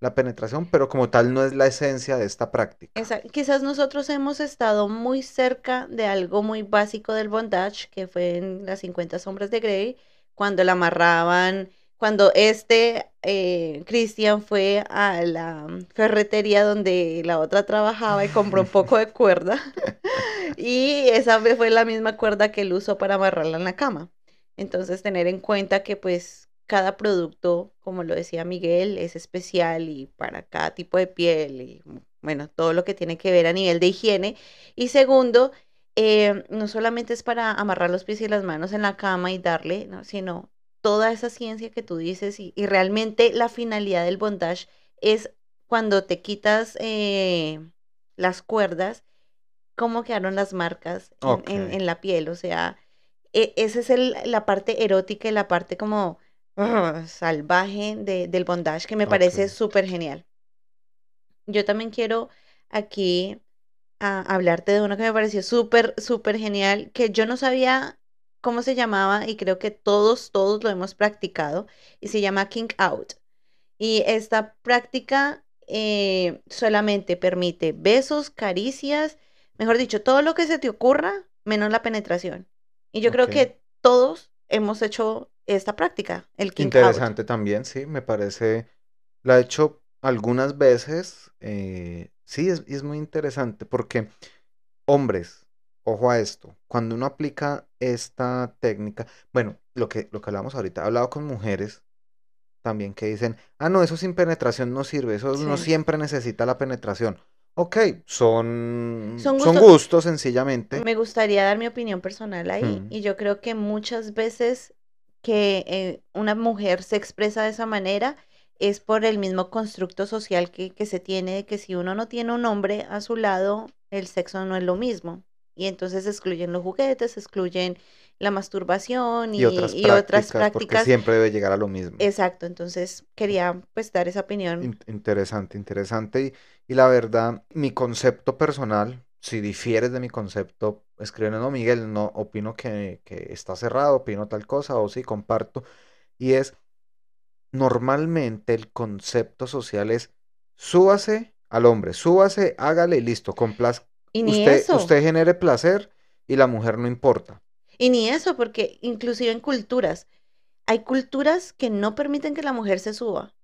la penetración, pero como tal no es la esencia de esta práctica. Esa- quizás nosotros hemos estado muy cerca de algo muy básico del bondage, que fue en las 50 sombras de Grey, cuando la amarraban, cuando este eh, Christian fue a la ferretería donde la otra trabajaba y compró un poco de cuerda, y esa fue la misma cuerda que él usó para amarrarla en la cama. Entonces, tener en cuenta que pues cada producto, como lo decía Miguel, es especial y para cada tipo de piel y bueno, todo lo que tiene que ver a nivel de higiene. Y segundo, eh, no solamente es para amarrar los pies y las manos en la cama y darle, ¿no? sino toda esa ciencia que tú dices y, y realmente la finalidad del bondage es cuando te quitas eh, las cuerdas, cómo quedaron las marcas en, en- Ok. en la piel. O sea, e- esa es el- la parte erótica y la parte como ah, salvaje de- del bondage que me parece Ok. súper genial. Yo también quiero aquí a hablarte de uno que me pareció súper, súper genial, que yo no sabía cómo se llamaba y creo que todos, todos lo hemos practicado y se llama King Out. Y esta práctica eh, solamente permite besos, caricias, mejor dicho, todo lo que se te ocurra, menos la penetración. Y yo creo que todos hemos hecho esta práctica, el Out. Interesante también, sí, me parece. La he hecho algunas veces. eh, sí, es, muy interesante porque, hombres, ojo a esto, cuando uno aplica esta técnica, bueno, lo que, lo que hablamos ahorita, he hablado con mujeres también que dicen, ah, no, eso sin penetración no sirve, eso no Sí. siempre necesita la penetración. Ok, son, Son son gustos- gustos sencillamente. Me gustaría dar mi opinión personal ahí Mm. y yo creo que muchas veces que eh, una mujer se expresa de esa manera es por el mismo constructo social que, que se tiene de que si uno no tiene un hombre a su lado, el sexo no es lo mismo. Y entonces excluyen los juguetes, excluyen la masturbación y, Y otras y otras prácticas, porque prácticas. siempre debe llegar a lo mismo. Exacto, entonces quería pues dar esa opinión. In- Interesante, interesante. Y, y la verdad, mi concepto personal, si difieres de mi concepto, escriben, no, Miguel, no, opino que, que está cerrado, opino tal cosa, o sí, comparto. Y es, normalmente el concepto social es, súbase al hombre, súbase, hágale y listo, complaz- Y ni usted, eso. usted genere placer y la mujer no importa. Y ni eso, porque inclusive en culturas, hay culturas que no permiten que la mujer se suba,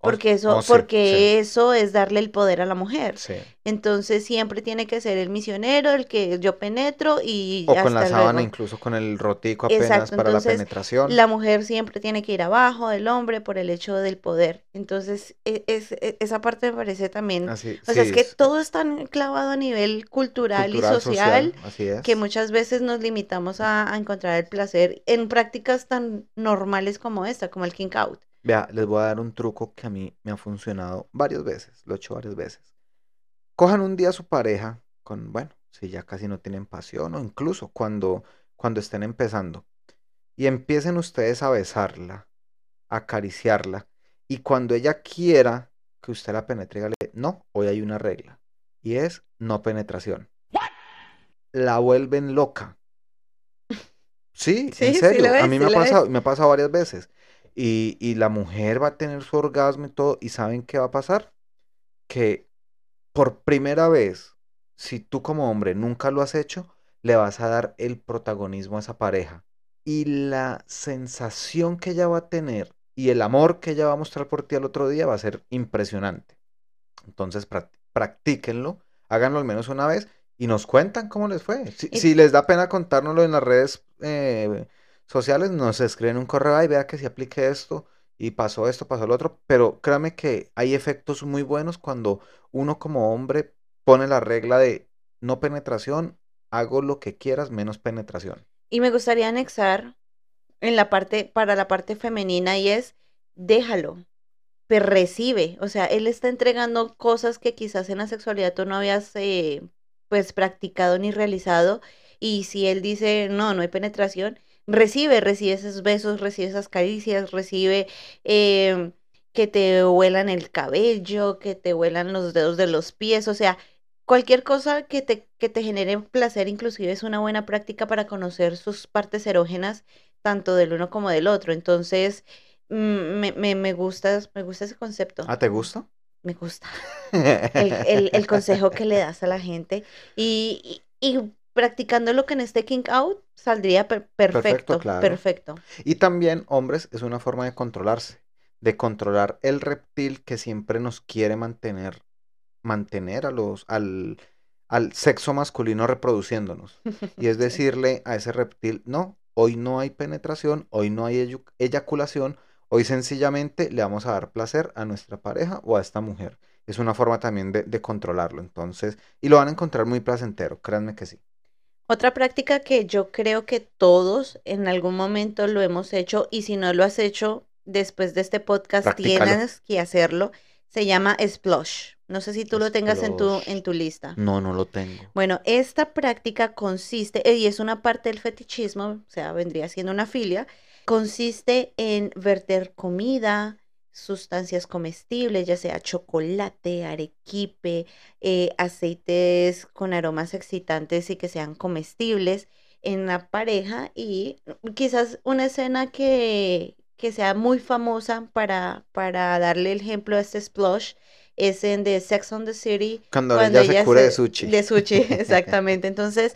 porque eso, oh, sí, porque eso es darle el poder a la mujer. sí. Entonces siempre tiene que ser el misionero, el que yo penetro y O con la sábana, incluso con el rotico apenas Exacto, para la penetración. La mujer siempre tiene que ir abajo del hombre por el hecho del poder. Entonces, e- es, e- esa parte me parece también, Así, o sea, es que todo es tan clavado a nivel cultural, cultural, y social, que muchas veces nos limitamos a, a encontrar el placer en prácticas tan normales como esta, como el king out. Vea, les voy a dar un truco que a mí me ha funcionado varias veces, lo he hecho varias veces. Cojan un día a su pareja con, bueno, si ya casi no tienen pasión o incluso cuando, cuando estén empezando y empiecen ustedes a besarla, a acariciarla y cuando ella quiera que usted la penetre, dígale, no, hoy hay una regla y es no penetración. La vuelven loca. Sí, Sí, en sí serio, a mí sí me ha pasado, me ha pasado varias veces. Y, y la mujer va a tener su orgasmo y todo. ¿Y saben qué va a pasar? Que por primera vez, si tú como hombre nunca lo has hecho, le vas a dar el protagonismo a esa pareja. Y la sensación que ella va a tener y el amor que ella va a mostrar por ti al otro día va a ser impresionante. Entonces, prac- practíquenlo, háganlo al menos una vez y nos cuentan cómo les fue. Si les da pena contárnoslo en las redes eh, sociales, nos escriben un correo y vea que si apliqué esto y pasó esto, pasó lo otro. Pero créame que hay efectos muy buenos cuando uno como hombre pone la regla de no penetración hago lo que quieras menos penetración. Y me gustaría anexar en la parte, para la parte femenina, y es déjalo, pero recibe. O sea, él está entregando cosas que quizás en la sexualidad tú no habías eh, pues practicado ni realizado. Y si él dice, no, no hay penetración, recibe, recibe esos besos, recibe esas caricias, recibe em, que te huelan el cabello, que te huelan los dedos de los pies, o sea, cualquier cosa que te, que te genere placer, inclusive es una buena práctica para conocer sus partes erógenas, tanto del uno como del otro. Entonces, mm, me, me, me gusta, me gusta ese concepto. ¿Ah, te gusta? Me gusta. El, el- el consejo que le das a la gente. Y, y, y practicando lo que en este King Out saldría per- perfecto. claro. Perfecto. Y también, hombres, es una forma de controlarse, de controlar el reptil que siempre nos quiere mantener, mantener a los, al, al sexo masculino reproduciéndonos. Y es decirle a ese reptil, no, hoy no hay penetración, hoy no hay eyaculación, hoy sencillamente le vamos a dar placer a nuestra pareja o a esta mujer. Es una forma también de, de controlarlo, entonces, y lo van a encontrar muy placentero, créanme que sí. Otra práctica que yo creo que todos en algún momento lo hemos hecho y si no lo has hecho después de este podcast tienes que hacerlo. Se llama Splosh. No sé si tú lo tengas en tu, en tu lista. No, no lo tengo. Bueno, esta práctica consiste, eh, y es una parte del fetichismo, o sea, vendría siendo una filia, consiste en verter comida, sustancias comestibles, ya sea chocolate, arequipe, eh, aceites con aromas excitantes y que sean comestibles en la pareja y quizás una escena que, que sea muy famosa para, para darle el ejemplo a este splosh es en The Sex on the City Cuando, cuando ella se ella cure de se- sushi. De sushi, exactamente. Entonces,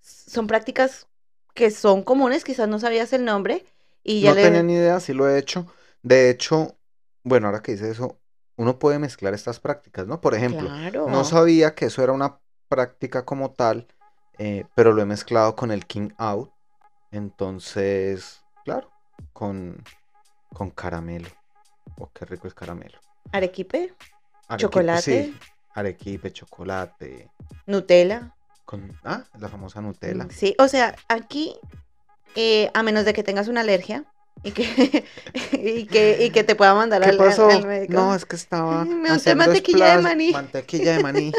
son prácticas que son comunes, quizás no sabías el nombre y ya No le... tenía ni idea, sí lo he hecho. De hecho, bueno, ahora que dice eso, uno puede mezclar estas prácticas, ¿no? Por ejemplo, Claro. no sabía que eso era una práctica como tal, eh, pero lo he mezclado con el King Out. Entonces, claro, con, con caramelo. Oh, qué rico es caramelo. Arequipe, Arequipe, Chocolate. Sí, arequipe, chocolate. Nutella. Con, ah, la famosa Nutella. Sí, o sea, aquí, eh, a menos de que tengas una alergia y que, y que, y que te pueda mandar ¿Qué al, pasó? al médico. No, es que estaba Me unté mantequilla de maní. Mantequilla de maní.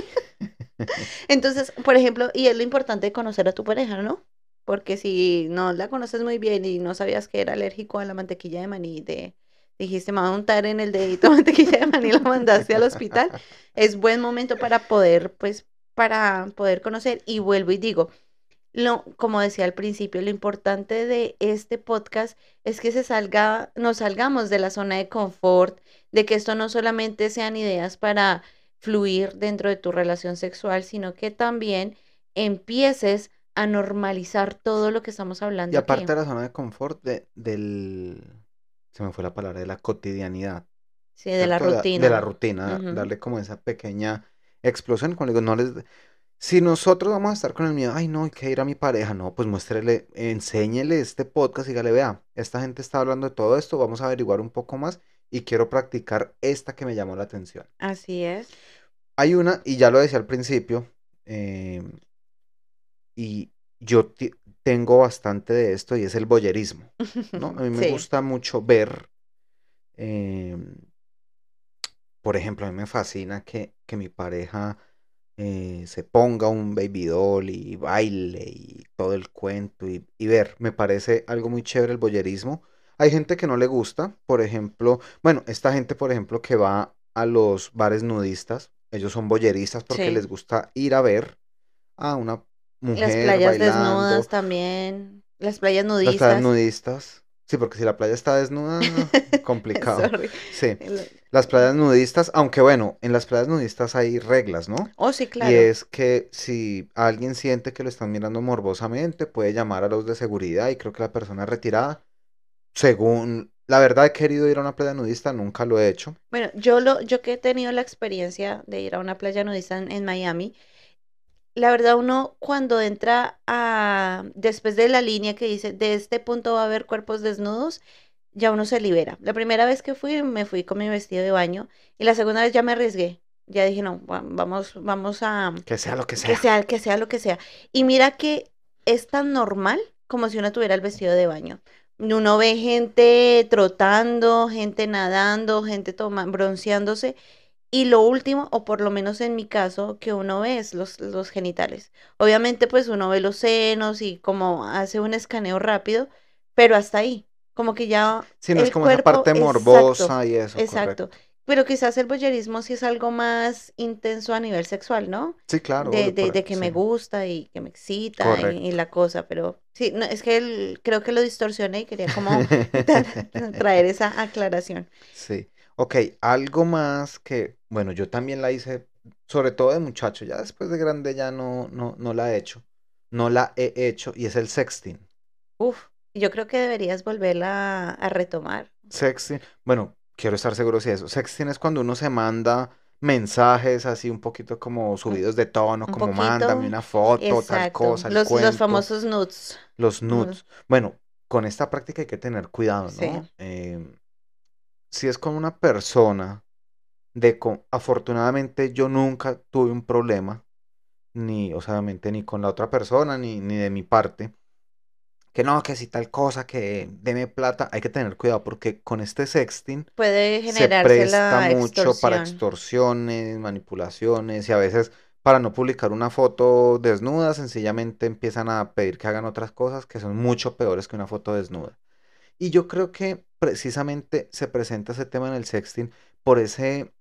Entonces, por ejemplo, y es lo importante de conocer a tu pareja, ¿no? Porque si no la conoces muy bien y no sabías que era alérgico a la mantequilla de maní, te dijiste, me voy a untar en el dedito mantequilla de maní y la mandaste al hospital, es buen momento para poder, pues, para poder conocer. Y vuelvo y digo, lo, como decía al principio, lo importante de este podcast es que se salga, nos salgamos de la zona de confort, de que esto no solamente sean ideas para fluir dentro de tu relación sexual, sino que también empieces a normalizar todo lo que estamos hablando Y aparte aquí. de la zona de confort, de, del... Se me fue la palabra, de la cotidianidad. Sí, de la rutina. De la rutina, darle como esa pequeña explosión. Como le digo, no les... Si nosotros vamos a estar con el miedo, ay no, hay que ir a mi pareja, no, pues muéstrele, enséñele este podcast y dígale, vea, esta gente está hablando de todo esto, vamos a averiguar un poco más y quiero practicar esta que me llamó la atención. Así es. Hay una, y ya lo decía al principio, eh, y yo tengo bastante de esto y es el boyerismo, ¿no? A mí me Sí. gusta mucho ver, eh, por ejemplo, a mí me fascina que, que mi pareja eh, se ponga un baby doll y baile y todo el cuento y, y ver, me parece algo muy chévere el boyerismo. Hay gente que no le gusta, por ejemplo, bueno, esta gente, por ejemplo, que va a los bares nudistas, ellos son boyeristas porque Sí. les gusta ir a ver a una mujer Las playas bailando, desnudas también. Las playas las nudistas. playas nudistas. Sí, porque si la playa está desnuda, complicado. Sí, las playas nudistas, aunque bueno, en las playas nudistas hay reglas, ¿no? Oh, sí, claro. Y es que si alguien siente que lo están mirando morbosamente, puede llamar a los de seguridad y creo que la persona es retirada. Según, la verdad he querido ir a una playa nudista, nunca lo he hecho. Bueno, yo lo, yo que he tenido la experiencia de ir a una playa nudista en, en Miami, la verdad uno cuando entra a, después de la línea que dice, de este punto va a haber cuerpos desnudos, ya uno se libera. La primera vez que fui, me fui con mi vestido de baño y la segunda vez ya me arriesgué. Ya dije, no, va- vamos, vamos a Que sea lo que sea. que sea, que sea lo que sea. Y mira que es tan normal como si uno tuviera el vestido de baño. Uno ve gente trotando, gente nadando, gente toma, bronceándose. Y lo último, o por lo menos en mi caso, que uno ve es los, los genitales. Obviamente, pues uno ve los senos y como hace un escaneo rápido, pero hasta ahí. Como que ya Sí, no es como esa cuerpo- parte exacto, morbosa y eso. Exacto. correcto. Pero quizás el voyerismo sí es algo más intenso a nivel sexual, ¿no? Sí, claro. de, de- que me gusta y que me excita y- la cosa, pero sí, no, es que el- creo que lo distorsioné y quería como tra- traer esa aclaración. Sí. Ok, algo más que, bueno, yo también la hice, sobre todo de muchacho, ya después de grande ya no, no, no la he hecho. No la he hecho y es el sexting. Uf, yo creo que deberías volverla a, retomar. Sexting, bueno, quiero estar seguro si eso. Sexting es cuando uno se manda mensajes así un poquito como subidos de tono, un como poquito, mándame una foto, tal cosa, el Los, los cuento, famosos nudes. los nudes. Bueno, con esta práctica hay que tener cuidado, ¿no? Sí. Em, si es con una persona de afortunadamente yo nunca tuve un problema, ni, o sea, obviamente, ni con la otra persona, ni, ni de mi parte. Que no, que si tal cosa, que deme plata, hay que tener cuidado porque con este sexting Puede se presta la mucho para extorsiones, manipulaciones y a veces para no publicar una foto desnuda, sencillamente empiezan a pedir que hagan otras cosas que son mucho peores que una foto desnuda. Y yo creo que precisamente se presenta ese tema en el sexting por ese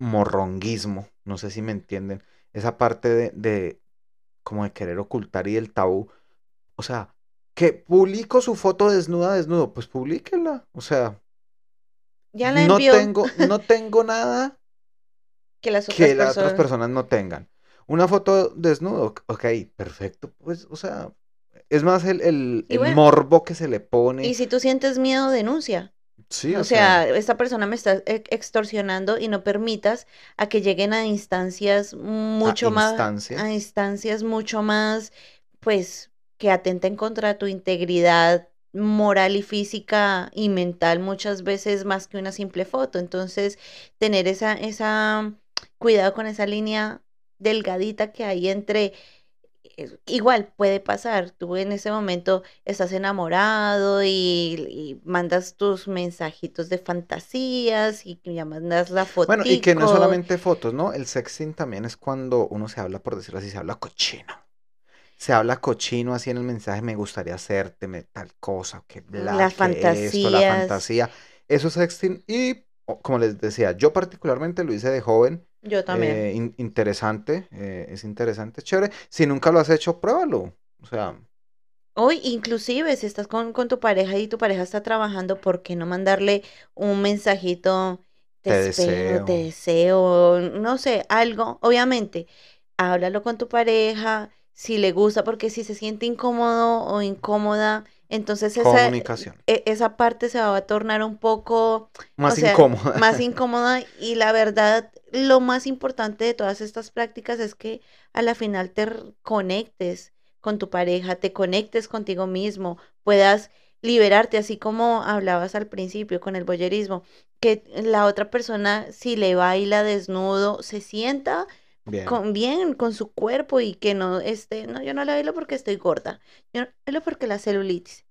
morronguismo, no sé si me entienden, esa parte de, de como de querer ocultar y del tabú. O sea, que publico su foto desnuda, desnudo, pues publíquela. O sea, Ya la no envió tengo, no tengo nada que las otras que las personas. otras personas no tengan. Una foto desnudo, ok, perfecto, pues, o sea, es más el, el, el bueno, morbo que se le pone. Y si tú sientes miedo, denuncia. Sí, O sea, esta persona me está e- extorsionando y no permitas a que lleguen a instancias mucho más, instancias. a instancias mucho más, pues, que atenten contra tu integridad moral y física y mental muchas veces más que una simple foto. Entonces, tener esa, esa, cuidado con esa línea delgadita que hay entre igual puede pasar, tú en ese momento estás enamorado y, y mandas tus mensajitos de fantasías y ya mandas la Bueno, y que no es solamente fotos, ¿no? El sexting también es cuando uno se habla, por decirlo así, se habla cochino. Se habla cochino así en el mensaje, me gustaría hacerte me- tal cosa, que bla, Las que esto, la fantasías. fantasía. Eso es sexting y, como les decía, yo particularmente lo hice de joven. Yo también. eh, in- interesante, eh, es interesante, chévere. Si nunca lo has hecho, pruébalo. O sea, Hoy, inclusive, si estás con, con tu pareja y tu pareja está trabajando, ¿por qué no mandarle un mensajito? Te, Te espero, te deseo. deseo, no sé, algo. Obviamente, háblalo con tu pareja, si le gusta, porque si se siente incómodo o incómoda, entonces esa, e- esa parte se va a tornar un poco, Más sea, incómoda. más incómoda y la verdad, lo más importante de todas estas prácticas es que a la final te conectes con tu pareja, te conectes contigo mismo, puedas liberarte, así como hablabas al principio con el boyerismo, que la otra persona si le baila desnudo, se sienta Bien. con, bien con su cuerpo y que no esté, no, yo no le bailo porque estoy gorda, yo no le bailo porque la celulitis,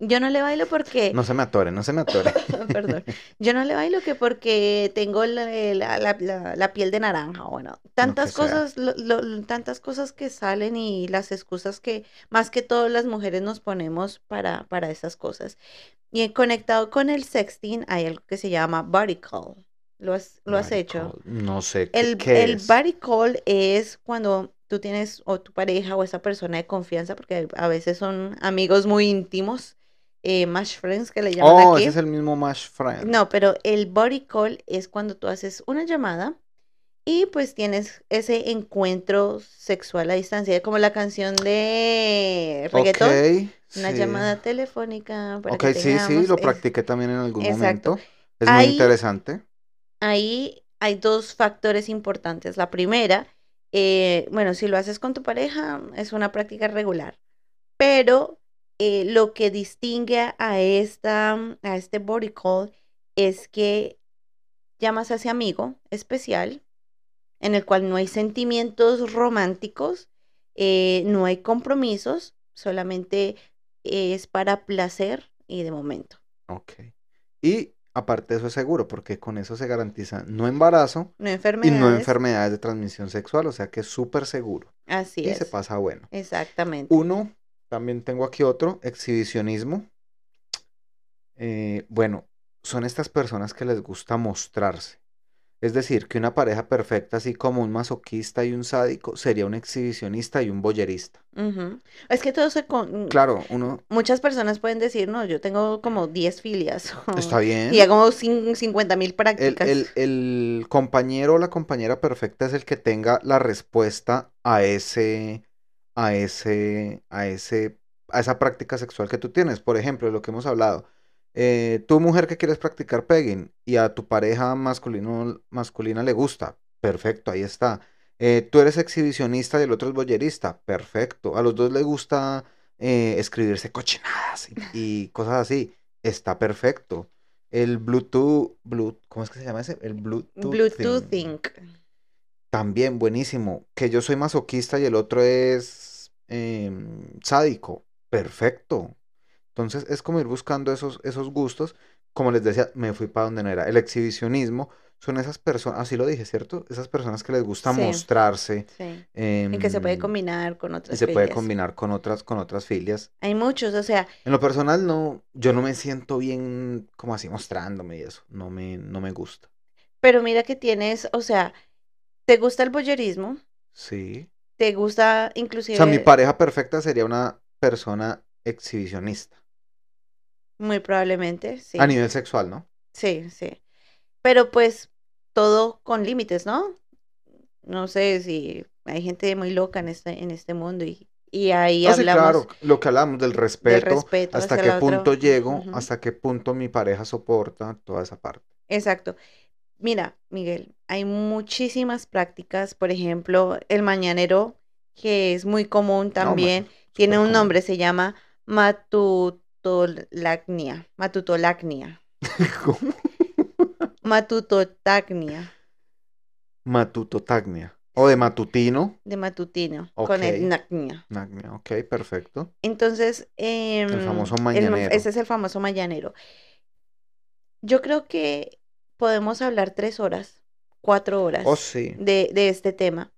yo no le bailo porque... No se me atore, no se me atore. Perdón. Yo no le bailo que porque tengo la, la- la- piel de naranja, bueno, tantas sea. cosas, lo- lo- tantas cosas que salen y las excusas que más que todo las mujeres nos ponemos para, para esas cosas. Y en- conectado con el sexting hay algo que se llama body call. ¿Lo has, lo has hecho? call, No sé El, qué el es. body call es cuando tú tienes o tu pareja o esa persona de confianza, porque a veces son amigos muy íntimos, eh, match friends que le llaman Oh, aquí. ese es el mismo Mash Friend. No, pero el body call es cuando tú haces una llamada y pues tienes ese encuentro sexual a distancia, como la canción de reggaetón, Ok, una sí. llamada telefónica para Ok, que sí, sí, lo es- practiqué también en algún Exacto. momento. Es muy interesante. Ahí hay dos factores importantes. La primera, eh, bueno, si lo haces con tu pareja, es una práctica regular, pero eh, lo que distingue a esta, a este body call es que llamas a ese amigo especial, en el cual no hay sentimientos románticos, eh, no hay compromisos, solamente es para placer y de momento. Ok. Y aparte de eso es seguro, porque con eso se garantiza no embarazo No y no enfermedades de transmisión sexual, o sea que es súper seguro. Así y es. se pasa bueno. Exactamente. Uno, también tengo aquí otro, exhibicionismo. Eh, bueno, son estas personas que les gusta mostrarse. Es decir, que una pareja perfecta, así como un masoquista y un sádico, sería un exhibicionista y un boyerista. Es que todo se... Con... Claro, uno Muchas personas pueden decir, no, yo tengo como 10 filias. está bien. Y hago cin- 50 mil El, prácticas. el- el compañero o la compañera perfecta es el que tenga la respuesta a ese, a ese, a ese, a esa práctica sexual que tú tienes. Por ejemplo, lo que hemos hablado. Eh, tú, mujer que quieres practicar pegging y a tu pareja masculino, masculina le gusta. Perfecto, ahí está. Eh, tú eres exhibicionista y el otro es boyerista. Perfecto. A los dos les gusta eh, escribirse cochinadas y, y cosas así. Está perfecto. El Bluetooth, Blu- ¿cómo es que se llama ese? El Bluetooth. Bluetoothing. También buenísimo. Que yo soy masoquista y el otro es em, sádico. Perfecto. Entonces es como ir buscando esos, esos gustos. Como les decía, me fui para donde no era. El exhibicionismo son esas personas, así lo dije, ¿cierto? Esas personas que les gusta Sí. mostrarse. Sí. Y que se puede em, combinar con y otras se puede combinar con otras, con otras filias. Hay muchos, o sea, En lo personal, no, yo no me siento bien como así mostrándome y eso. No me, no me gusta. pero mira que tienes, o sea, te gusta el boyerismo, Sí. te gusta O inclusive sea, mi pareja perfecta sería una persona exhibicionista. Muy probablemente, sí. A nivel sexual, ¿no? Sí, sí. Pero pues todo con límites, ¿no? No sé si hay gente muy loca en este, en este mundo y, y ahí No, sí, hablamos claro, lo que hablamos del respeto, respeto hasta qué otra- punto llego, hasta qué punto mi pareja soporta toda esa parte. Exacto. Mira, Miguel, hay muchísimas prácticas, por ejemplo, el mañanero, que es muy común también, tiene un común. nombre, se llama matutolacnia, matutolacnia, ¿Cómo? matutotacnia, Matutotagnia. O de matutino. de matutino, con el nacnia. Nagnia, Ok, perfecto. Entonces, em, famoso el- mañanero. ese es el famoso mañanero. Yo creo que podemos hablar tres horas, cuatro horas Oh, sí. de, de este tema.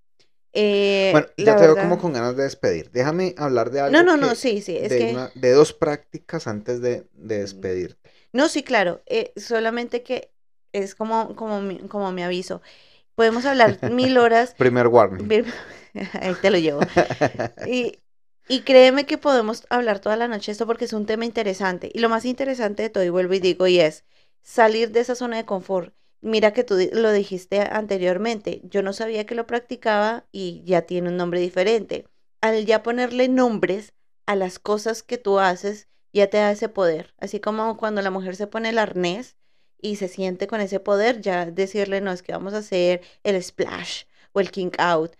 Eh, Bueno, ya te veo como con ganas de despedir. Déjame hablar de algo No, no, no, sí, sí, es de, que... una- de dos prácticas antes de, de despedirte. No, sí, claro, eh, solamente que es como, como, mi, como mi aviso. Podemos hablar mil horas, Primer warning. Ahí te lo llevo. Y, y créeme que podemos hablar toda la noche esto porque es un tema interesante. Y lo más interesante de todo, y vuelvo y digo, y es salir de esa zona de confort. Mira que tú lo dijiste anteriormente, yo no sabía que lo practicaba y ya tiene un nombre diferente. Al ya ponerle nombres a las cosas que tú haces, ya te da ese poder. Así como cuando la mujer se pone el arnés y se siente con ese poder, ya decirle, no, es que vamos a hacer el splash o el king out.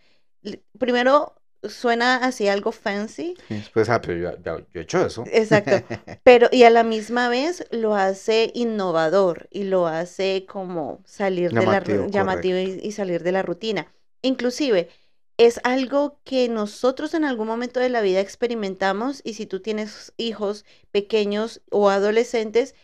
Primero suena así algo fancy, Después, ah, pero yo, he hecho eso. exacto, pero y a la misma vez lo hace innovador y lo hace como salir de la Llamativo, llamativo y, y salir de la rutina. Inclusive es algo que nosotros en algún momento de la vida experimentamos y si tú tienes hijos pequeños o adolescentes,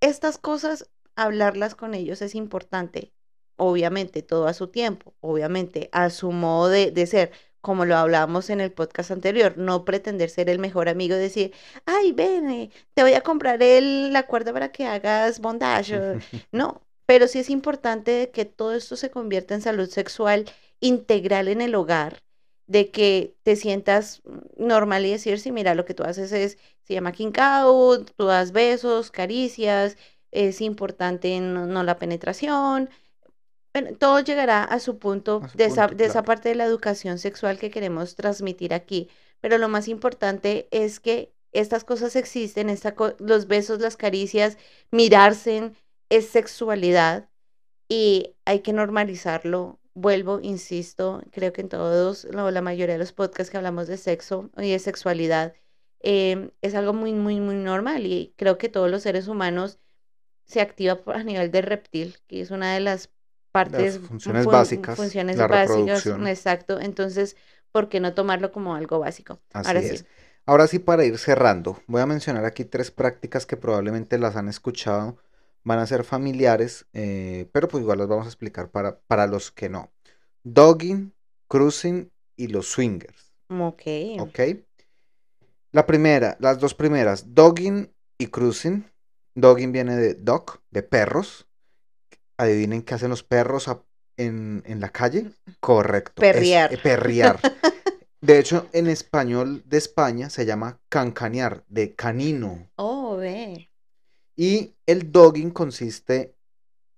estas cosas hablarlas con ellos es importante. Obviamente, todo a su tiempo, obviamente, a su modo de, de ser, como lo hablábamos en el podcast anterior, no pretender ser el mejor amigo, decir, ay, ven, eh, te voy a comprar el, la cuerda para que hagas bondage. No, pero sí es importante que todo esto se convierta en salud sexual integral en el hogar, de que te sientas normal y decir, sí, mira, lo que tú haces es, se llama king out, tú das besos, caricias, es importante no, no la penetración. Bueno, todo llegará a su punto, A su de, esa, de esa parte de la educación sexual que queremos transmitir aquí. Pero lo más importante es que estas cosas existen, esta co- los besos, las caricias, mirarse es sexualidad y hay que normalizarlo. Vuelvo, insisto, creo que en todos, la, la mayoría de los podcasts que hablamos de sexo y de sexualidad, em, es algo muy, muy, muy normal y creo que todos los seres humanos se activa a nivel del reptil, que es una de las partes, funciones fun- básicas, funciones la básicas, exacto. Entonces, ¿por qué no tomarlo como algo básico? Así Ahora es. sí. Ahora sí, para ir cerrando, voy a mencionar aquí tres prácticas que probablemente las han escuchado, van a ser familiares, eh, pero pues igual las vamos a explicar para, para los que no. Dogging, cruising y los swingers, Ok. ¿ok? La primera, las dos primeras, dogging y cruising. Dogging viene de dog, de perros. Adivinen qué hacen los perros a- en, en la calle. Correcto. es, Perrear. eh, perrear. De hecho, en español de España se llama cancanear, de canino. Oh, ve. Y el dogging consiste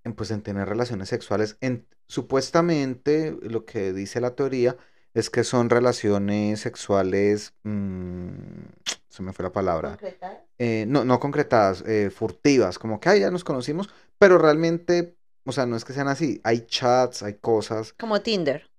en, pues, en tener relaciones sexuales. En, supuestamente, lo que dice la teoría es que son relaciones sexuales. mm, se me fue la palabra. ¿Concretar? eh, no, no concretadas, eh, furtivas, como que "Ay, ya nos conocimos, pero realmente, o sea, no es que sean así. Hay chats, hay cosas. Como Tinder.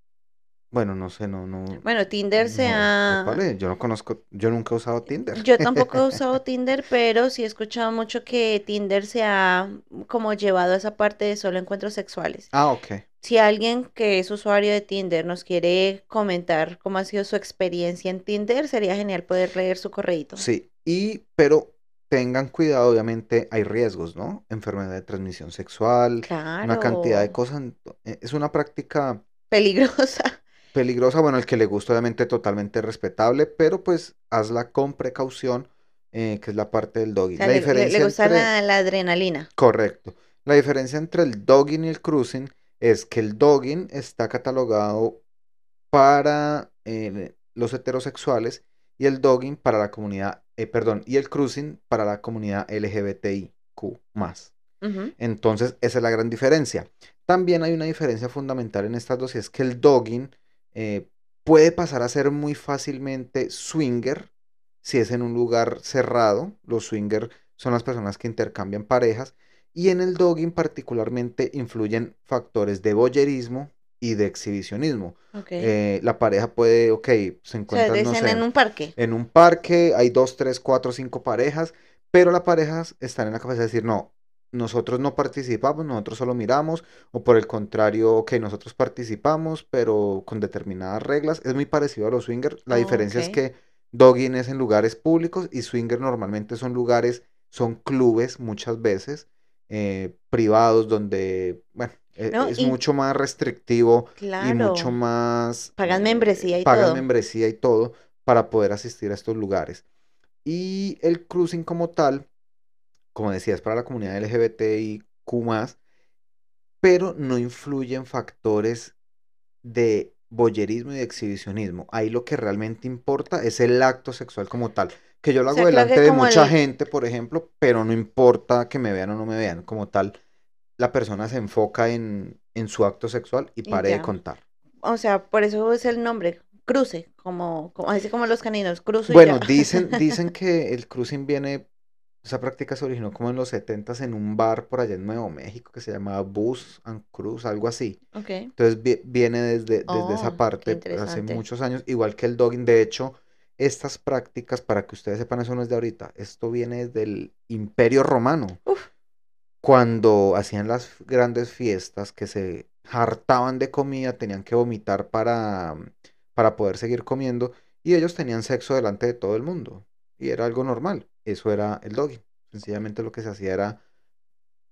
Bueno, no sé, no, no. Bueno, Tinder se ha... ¿cuál es? Yo no conozco, yo nunca he usado Tinder. Yo tampoco he usado Tinder, pero sí he escuchado mucho que Tinder se ha como llevado a esa parte de solo encuentros sexuales. Ah, ok. Si alguien que es usuario de Tinder nos quiere comentar cómo ha sido su experiencia en Tinder, sería genial poder leer su correíto. Sí, y, pero tengan cuidado, obviamente hay riesgos, ¿no? Enfermedad de transmisión sexual, una cantidad de Claro. cosas. eh, Es una práctica Peligrosa. peligrosa, bueno, el que le gusta, obviamente totalmente respetable, pero pues hazla con precaución, eh, que es la parte del O sea, La le, le- le diferencia gusta entre... la, la adrenalina. Correcto. La diferencia entre el dogging y el cruising es que el dogging está catalogado para eh, los heterosexuales y el dogging para la comunidad, eh, perdón, y el cruising para la comunidad LGBTIQ. Entonces, esa es la gran diferencia. También hay una diferencia fundamental en estas dos y es que el dogging eh, puede pasar a ser muy fácilmente swinger si es en un lugar cerrado. Los swinger son las personas que intercambian parejas y en el dogging particularmente influyen factores de voyerismo y de exhibicionismo. Ok. Eh, la pareja puede, ok, se o sea, encuentran, no dicen sé, en un parque. en un parque, hay dos, tres, cuatro, cinco parejas, pero las parejas están en la capacidad de decir, no, nosotros no participamos, nosotros solo miramos, o por el contrario, ok, nosotros participamos, pero con determinadas reglas. Es muy parecido a los swinger. La Oh, diferencia es que dogging es en lugares públicos y swinger normalmente son lugares, son clubes muchas veces, eh, privados, donde, bueno, No, es y- mucho más restrictivo y Claro. mucho más... Pagan eh, membresía y pagan todo. membresía y todo para poder asistir a estos lugares. Y el cruising como tal, como decía, es para la comunidad LGBTIQ+, pero no influyen factores de boyerismo y de exhibicionismo. Ahí lo que realmente importa es el acto sexual como tal. Que yo lo O hago sea, creo delante de mucha el- gente, por ejemplo, pero no importa que me vean o no me vean. Como tal, la persona se enfoca en, en su acto sexual y Y pare de contar. O sea, por eso es el nombre, cruce, como, como así como los caninos, cruzo y Bueno, ya. dicen, dicen que el cruising viene, esa práctica se originó como en los 70s en un bar por allá en Nuevo México que se llamaba Bus and Cruise, algo así. Ok. Entonces vi- viene desde, desde Oh, esa qué parte hace interesante. muchos años, igual que el dogging. De hecho, estas prácticas, para que ustedes sepan, eso no es de ahorita, esto viene desde el Imperio Romano. Uf. Cuando hacían las grandes fiestas que se hartaban de comida, tenían que vomitar para, para poder seguir comiendo y ellos tenían sexo delante de todo el mundo y era algo normal. Eso era el dogging. Sencillamente lo que se hacía era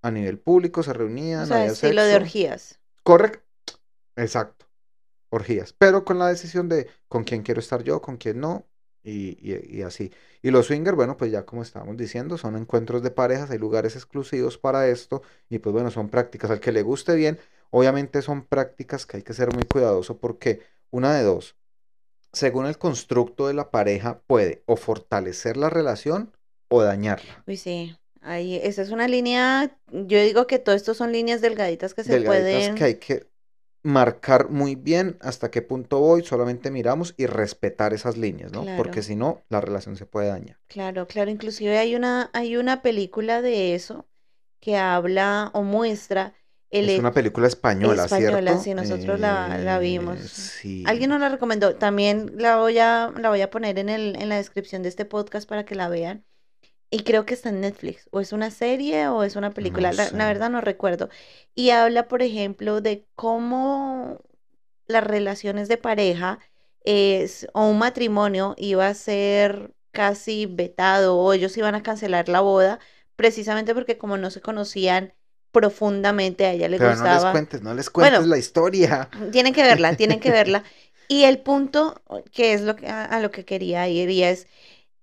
a nivel público, se reunían, O sea, había estilo de orgías. Correcto. Exacto. Orgías. Pero con la decisión de con quién quiero estar yo, con quién no, y, y- y así. Y los swinger, bueno, pues ya como estábamos diciendo, son encuentros de parejas, hay lugares exclusivos para esto, y pues bueno, son prácticas al que le guste bien. Obviamente son prácticas que hay que ser muy cuidadoso porque una de dos, según el constructo de la pareja, puede o fortalecer la relación o dañarla. Uy, sí. Ahí, esa es una línea, yo digo que todo esto son líneas delgaditas que se delgaditas pueden... que hay que marcar muy bien hasta qué punto voy, solamente miramos y respetar esas líneas, ¿no? Porque si no, la relación se puede dañar. Claro, claro, inclusive hay una, hay una película de eso que habla o muestra el Es he- una película española, española, ¿cierto? sí, nosotros la, la Eh, vimos. sí. Alguien nos la recomendó. También la voy a, la voy a poner en el, en la descripción de este podcast para que la vean. Y creo que está en Netflix, o es una serie o es una película, No la, sé. la verdad no recuerdo. Y habla, por ejemplo, de cómo las relaciones de pareja es, o un matrimonio iba a ser casi vetado o ellos iban a cancelar la boda, precisamente porque como no se conocían profundamente, a ella le Pero no les gustaba. cuentes, no les cuentes Bueno. la historia. Tienen que verla, tienen que verla. Y el punto que es lo que, a, a lo que quería ir y es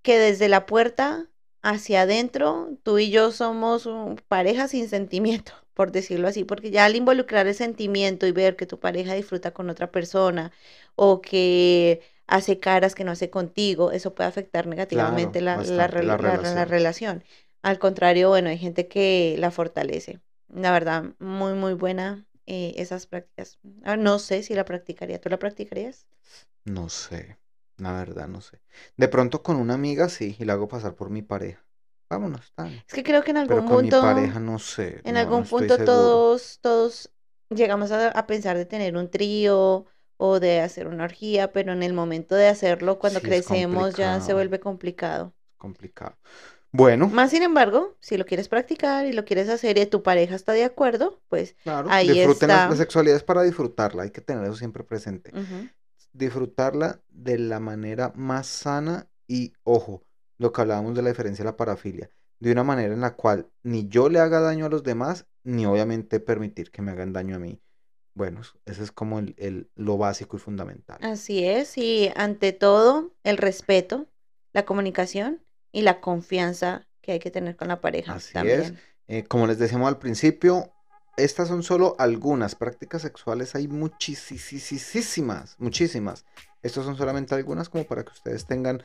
que desde la puerta hacia adentro, tú y yo somos pareja sin sentimiento, por decirlo así, porque ya al involucrar el sentimiento y ver que tu pareja disfruta con otra persona o que hace caras que no hace contigo, eso puede afectar negativamente la, la relación. Al contrario, bueno, hay gente que la fortalece. La verdad, muy, muy buena eh, esas prácticas. Ah, no sé si la practicaría. ¿Tú la practicarías? No sé, la verdad no sé. De pronto con una amiga sí, y la hago pasar por mi pareja. Vámonos, tan. Es que creo que en Pero algún con punto, mi pareja no sé. en no, algún no punto seguro. todos, todos llegamos a, a pensar de tener un trío o de hacer una orgía, pero en el momento de hacerlo, cuando Sí, crecemos, ya se vuelve complicado. Complicado. Bueno, Más sin embargo, si lo quieres practicar y lo quieres hacer y tu pareja está de acuerdo, pues claro, ahí disfruten la, está. la sexualidad es para disfrutarla, hay que tener eso siempre presente. ujú, Disfrutarla de la manera más sana y, ojo, lo que hablábamos de la diferencia de la parafilia, de una manera en la cual ni yo le haga daño a los demás, ni obviamente permitir que me hagan daño a mí. Bueno, eso es como el, el- lo básico y fundamental. Así es, y ante todo, el respeto, la comunicación y la confianza que hay que tener con la pareja Así es. Eh, como les decíamos al principio, estas son solo algunas prácticas sexuales, hay muchísimas, muchísimas. Estas son solamente algunas como para que ustedes tengan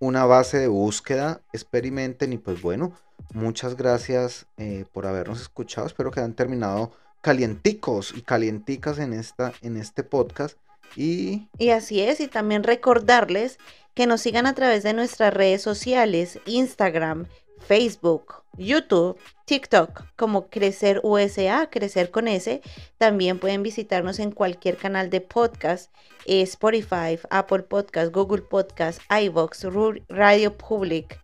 una base de búsqueda, experimenten y pues bueno, muchas gracias eh, por habernos escuchado. Espero que hayan terminado calienticos y calienticas en, esta, en este podcast y Y así es, y también recordarles que nos sigan a través de nuestras redes sociales, Instagram, Facebook, YouTube, TikTok, como Crecer USA, Crecer con S. También pueden visitarnos en cualquier canal de podcast, eh, Spotify, Apple Podcast, Google Podcast, iVoox, Ru- Radio Public,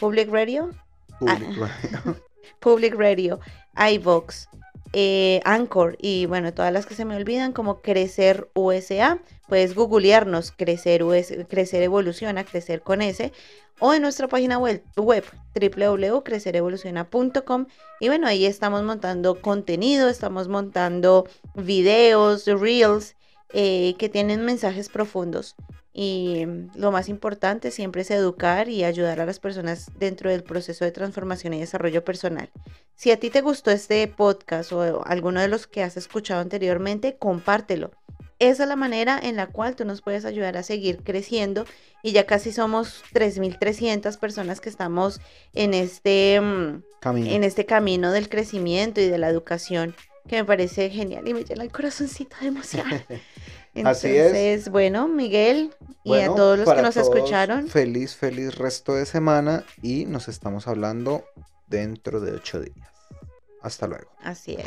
Public Radio, público. Public Radio, iVox, eh, Anchor y bueno, todas las que se me olvidan como Crecer USA. Puedes googlearnos Crecer, US, Crecer Evoluciona, Crecer con S. O en nuestra página web, web www.crecerevoluciona.com y bueno, ahí estamos montando contenido, estamos montando videos, reels eh, que tienen mensajes profundos. Y mm, lo más importante siempre es educar y ayudar a las personas dentro del proceso de transformación y desarrollo personal. Si a ti te gustó este podcast o alguno de los que has escuchado anteriormente, compártelo. Esa es la manera en la cual tú nos puedes ayudar a seguir creciendo y ya casi somos 3.300 personas que estamos en este, mm, Camino. en este camino del crecimiento y de la educación que me parece genial y me llena el corazoncito de emoción. Así es. Entonces, bueno, Miguel y Bueno, a todos los que nos todos, escucharon, Feliz, feliz resto de semana y nos estamos hablando dentro de ocho días. Hasta luego. así es.